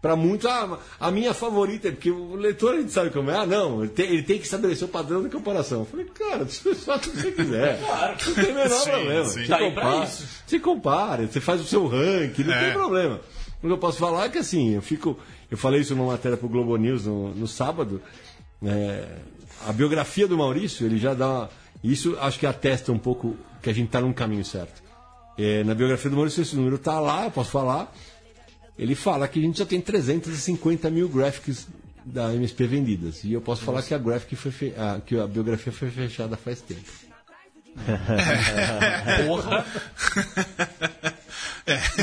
Pra muitos, ah, a minha favorita, porque o leitor a gente sabe como é. Ah, não, ele tem, ele tem que estabelecer o padrão de comparação. Eu falei, cara, você faz o que você quiser. Não tem o menor Sim, problema. sim. Se Tá compara, se compara, você faz o seu ranking, não É. tem problema. O que eu posso falar é que assim, eu fico. Eu falei isso numa matéria pro Globo News no, no sábado. é, a biografia do Maurício, ele já dá. Isso acho que atesta um pouco que a gente está num caminho certo. É, na biografia do Maurício, esse número está lá, eu posso falar. Ele fala que a gente já tem 350 mil graphics da MSP vendidas. E eu posso falar que a graphic foi fe... ah, que a biografia foi fechada faz tempo. Porra.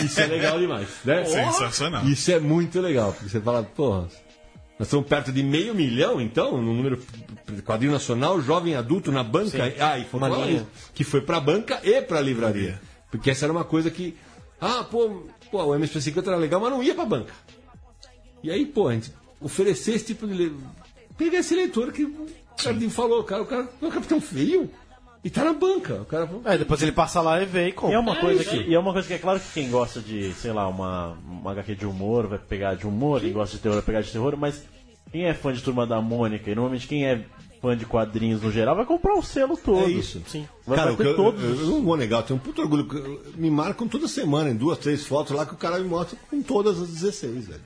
Isso é legal demais, né? Sensacional. Isso é muito legal, porque você fala, porra, nós estamos perto de meio milhão, então, no número quadrinho nacional, jovem adulto na banca. Ah, e foi que foi pra banca e pra livraria. Porque essa era uma coisa que. Ah, pô, pô o MSP50 era legal, mas não ia pra banca. E aí, pô, a gente oferecer esse tipo de. le- Pegar esse leitor que o Jardim falou, cara, o cara é um capitão feio e tá na banca. O cara Aí depois ele passa lá e vê e E compra. é uma coisa isso que, e é uma coisa que é claro que quem gosta de, sei lá, uma, uma HQ de humor vai pegar de humor, quem gosta de terror vai pegar de terror, mas quem é fã de Turma da Mônica e normalmente quem é fã de quadrinhos no geral vai comprar o selo todo. É isso. Sim. Vai, Cara, ter eu, todos. eu, eu não vou negar, eu tenho um puto orgulho. Me marcam toda semana, em duas, três fotos lá, que o cara me mostra com todas as 16, velho.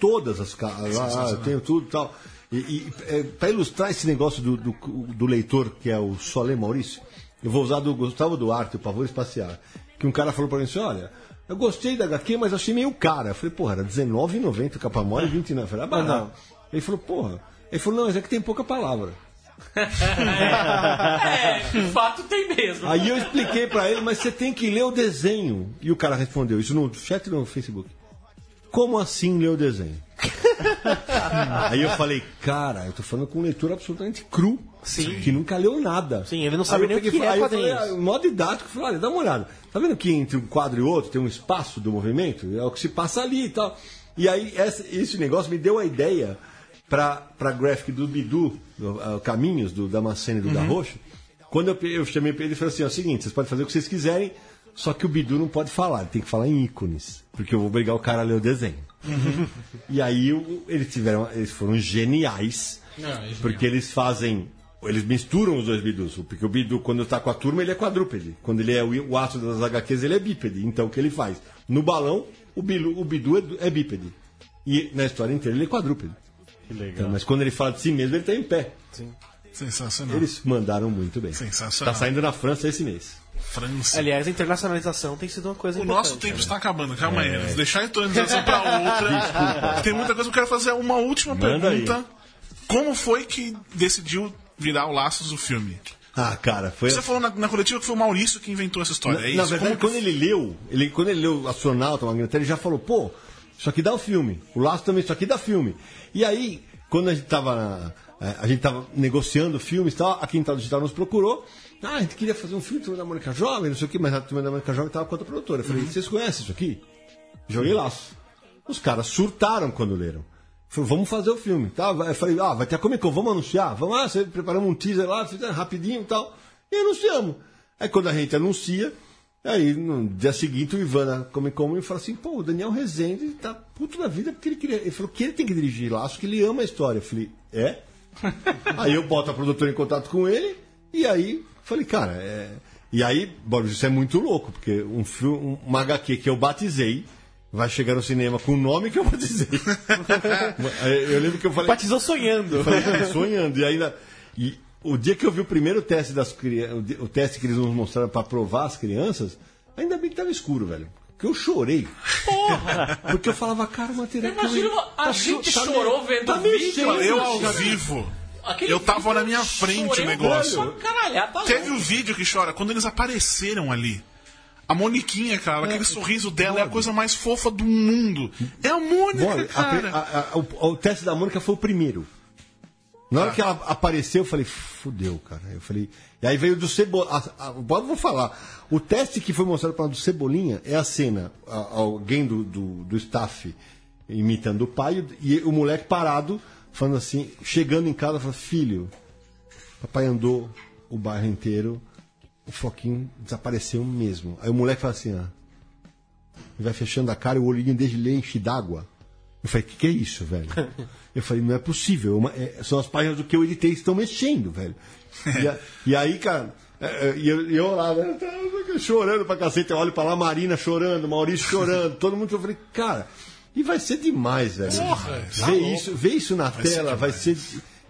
Todas as caras. Ah, eu tenho tudo e tal. E, é, para ilustrar esse negócio do, do, do leitor, que é o Solé Maurício, eu vou usar do Gustavo Duarte, o Pavor Espacial. Que um cara falou pra mim assim: olha. Eu gostei da HQ, mas achei meio cara. Eu falei, porra, era R$19,90 capa mole e 29. Eu falei, ah, barato. Ele falou, porra. Ele falou, não, mas é que tem pouca palavra. É, de fato tem mesmo. Aí eu expliquei pra ele, mas você tem que ler o desenho. E o cara respondeu isso no chat no Facebook. Como assim ler o desenho? Aí eu falei, cara, eu tô falando com um leitor absolutamente cru. Sim. Que nunca leu nada. Sim, ele não Aí sabe eu nem o que falei- é aí eu falei, ah, modo didático, falei, olha, dá uma olhada. Tá vendo que entre um quadro e outro tem um espaço do movimento? É o que se passa ali e tal. E aí esse negócio me deu a ideia pra, pra graphic do Bidu, do, ah, Caminhos, do Damascene e do da Roxo. Quando eu, eu chamei pra ele, ele falou assim, ó, é o seguinte, vocês podem fazer o que vocês quiserem, só que o Bidu não pode falar, ele tem que falar em ícones, porque eu vou obrigar o cara a ler o desenho. E aí o- eles tiveram, eles foram geniais, Não, é porque eles fazem, eles misturam os dois Bidus, porque o Bidu quando tá com a turma ele é quadrúpede, quando ele é o, astro das HQs ele é bípede, então o que ele faz? No balão, o, Bilu, o Bidu é, é bípede, e na história inteira ele é quadrúpede. Que legal. Então, mas quando ele fala de si mesmo ele tá em pé. Sensacional. Eles mandaram muito bem. Sensacional. Tá saindo na França esse mês. França. Aliás, a internacionalização tem sido uma coisa O importante. nosso tempo né? está acabando, calma aí. Vamos deixar a atualização para outra. Tem muita coisa que eu quero fazer. Uma última Manda pergunta. Como foi que decidiu virar o Laços do filme? Ah, cara, foi Você falou na, na coletiva que foi o Maurício que inventou essa história. Na, é na isso? verdade, Como que- quando ele leu, ele, quando ele leu Astronauta, Magneto, ele já falou, pô, isso aqui dá o filme. O Laço também, isso aqui dá filme. E aí, quando a gente tava, na- eh, a gente tava negociando filmes e tal, a Quintal Digital nos procurou. Ah, a gente queria fazer um filme Turma da Mônica Jovem, não sei o quê, mas a Turma da Mônica Jovem tava com outra produtora. Eu falei, vocês conhecem isso aqui? Joguei Laço. Os caras surtaram quando leram. Falei, vamos fazer o filme. Tá? Eu falei, ah, vai ter a Comic Con, vamos anunciar? Vamos lá, você preparamos um teaser lá, fizemos rapidinho e tal. E anunciamos. Aí quando a gente anuncia, aí no dia seguinte o Ivan na Comic Con me fala assim, pô, o Daniel Rezende tá puto da vida porque ele queria. Ele falou que ele tem que dirigir Laço, que ele ama a história. Eu falei, é? aí eu boto a produtora em contato com ele, e aí falei, cara, é. E aí, Boris, isso é muito louco, porque um filme, uma HQ que eu batizei vai chegar no cinema com o nome que eu batizei. eu lembro que eu falei. Batizou sonhando. Eu falei, "Ah, sonhando. E ainda. E o dia que eu vi o primeiro teste das crianças, o teste que eles nos mostraram para provar as crianças, ainda bem que tava escuro, velho. Porque eu chorei. Porra! Porque eu falava, cara, o material. que eu- Imagina, a tá gente cho- tá chorou meio- vendo tá vídeo, cheio, Eu cara. ao vivo. Aquele Eu tava na minha frente o negócio. Caralho, tá Teve o vídeo que chora quando eles apareceram ali. A Moniquinha, cara, aquele sorriso dela é a coisa mais fofa do mundo. É a Mônica, Bora, a cara. a- a- o, o teste da Mônica foi o primeiro. Na hora que ela apareceu, eu falei, fudeu, cara. Eu falei. E aí veio do Cebolinha. Vou falar. O teste que foi mostrado para do Cebolinha é a cena. a- alguém do, do, do staff imitando o pai e o moleque parado, falando assim, chegando em casa, falando, filho, papai andou o bairro inteiro, o Foquinho desapareceu mesmo. Aí o moleque fala assim, ó. Ele vai fechando a cara e o olhinho dele enche d'água. Eu falei, o que, que é isso, velho? Eu falei, não é possível. Uma- é- são as páginas do que eu editei que estão mexendo, velho. E, a- e aí, cara, é, é, e eu, eu lá, né, chorando pra cacete, eu olho pra lá, Marina chorando, Maurício chorando, todo mundo. Eu falei, cara, e vai ser demais, velho. tá Vê louco. isso, vê isso na ser tela, vai ser.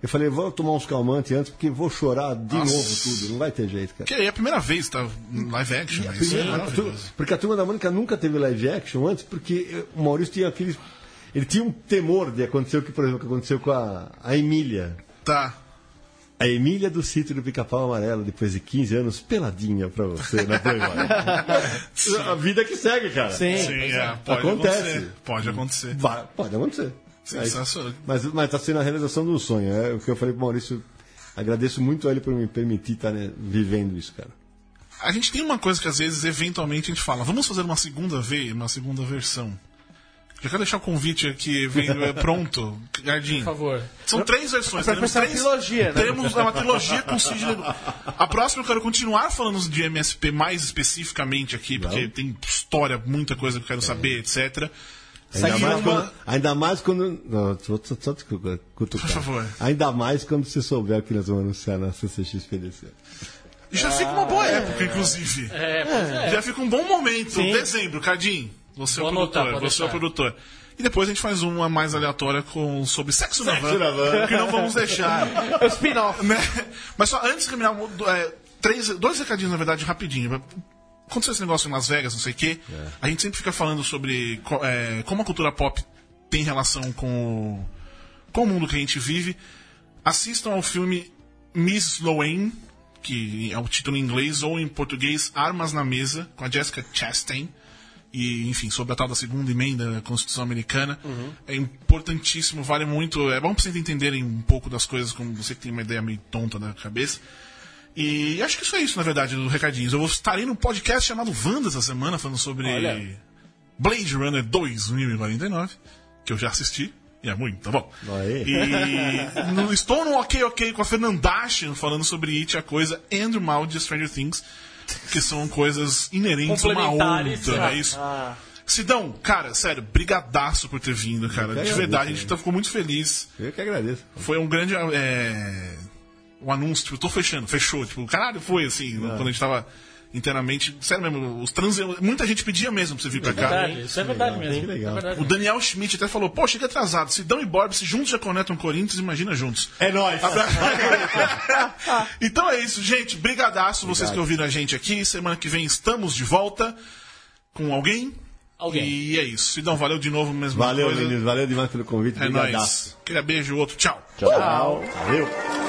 Eu falei, vou tomar uns calmantes antes, porque vou chorar de Nossa. novo tudo, não vai ter jeito, cara. Que é a primeira vez, tá? Live action. né? É Primeiro, a tu- maravilhoso. porque a turma da Mônica nunca teve live action antes, porque eh, o Maurício tinha aqueles. Ele tinha um temor de acontecer o que, por exemplo, que aconteceu com a, a Emília. Tá. A Emília do sítio do Pica-Pau Amarelo, depois de 15 anos, peladinha pra você na Playboy. a vida que segue, cara. Sim. Sim, é, pode Acontece. acontecer. Pode acontecer. Vai- pode acontecer. Sensacional. Mas, mas tá sendo a realização do sonho. É o que eu falei pro Maurício. Agradeço muito a ele por me permitir estar né, vivendo isso, cara. A gente tem uma coisa que às vezes, eventualmente, a gente fala, vamos fazer uma segunda vez, uma segunda versão. Já quero deixar o convite aqui vendo, é, pronto, Gardinho. Por favor. São três versões. Pra Teremos pensar uma três, trilogia, né? Teremos uma trilogia com Sidney. A próxima eu quero continuar falando de MSP mais especificamente aqui, porque tem história, muita coisa que eu quero saber, etc. Ainda mais, uma- quando, ainda mais quando. Não, só, só, só cu- cutucar. Por favor. Ainda mais quando você souber que nós vamos anunciar na CCXPDC. Já fica uma boa época, inclusive. É, é. Já fica um bom momento. Sim. Dezembro, Cardim. Você é o Vou anotar, produtor. pode Você é o deixar. produtor. E depois a gente faz uma mais aleatória com, sobre sexo, na van. na van. Que não vamos deixar. É o spin-off. né? Mas só antes de terminar, é, três, dois recadinhos, na verdade, rapidinho. Aconteceu esse negócio em Las Vegas, não sei o quê. A gente sempre fica falando sobre co- é, como a cultura pop tem relação com o, com o mundo que a gente vive. Assistam ao filme Miss Sloane, que é o título em inglês, ou em português Armas na Mesa, com a Jessica Chastain. E, enfim, sobre a tal da segunda emenda da Constituição Americana. É importantíssimo, vale muito. É bom pra vocês entenderem um pouco das coisas, como você que tem uma ideia meio tonta da cabeça. E acho que isso é isso, na verdade, do recadinhos. Eu estarei no podcast chamado Wanda essa semana, falando sobre Olha. Blade Runner 2049, que eu já assisti. E é muito, tá bom. Aê. E no- estou no Ok Ok com a Fernandashian falando sobre It, a coisa, and o mal de Stranger Things, que são coisas inerentes a uma Complementares. outra, é isso? Sidão, cara, sério, brigadaço por ter vindo, cara. De agradeço, verdade, a gente né? tá- ficou muito feliz. Eu que agradeço. Foi um grande. É, um anúncio, tipo, tô fechando, fechou. Tipo, caralho, foi assim, quando a gente tava inteiramente. Sério mesmo, os trans. Muita gente pedia mesmo pra você vir pra cá. Verdade, isso é verdade mesmo. que legal. É verdade O Daniel Schmidt até falou, pô, chega atrasado. Sidão e Borb, se juntos já conectam Corinthians, imagina juntos. É nóis. então é isso, gente. Brigadaço vocês que ouviram a gente aqui. Semana que vem estamos de volta com alguém. Alguém. E é isso. Sidão, valeu de novo mesmo. Valeu, coisa. meninos. Valeu demais pelo convite. É Brigadaço. nóis. Aquele beijo, outro. Tchau. Tchau. Valeu.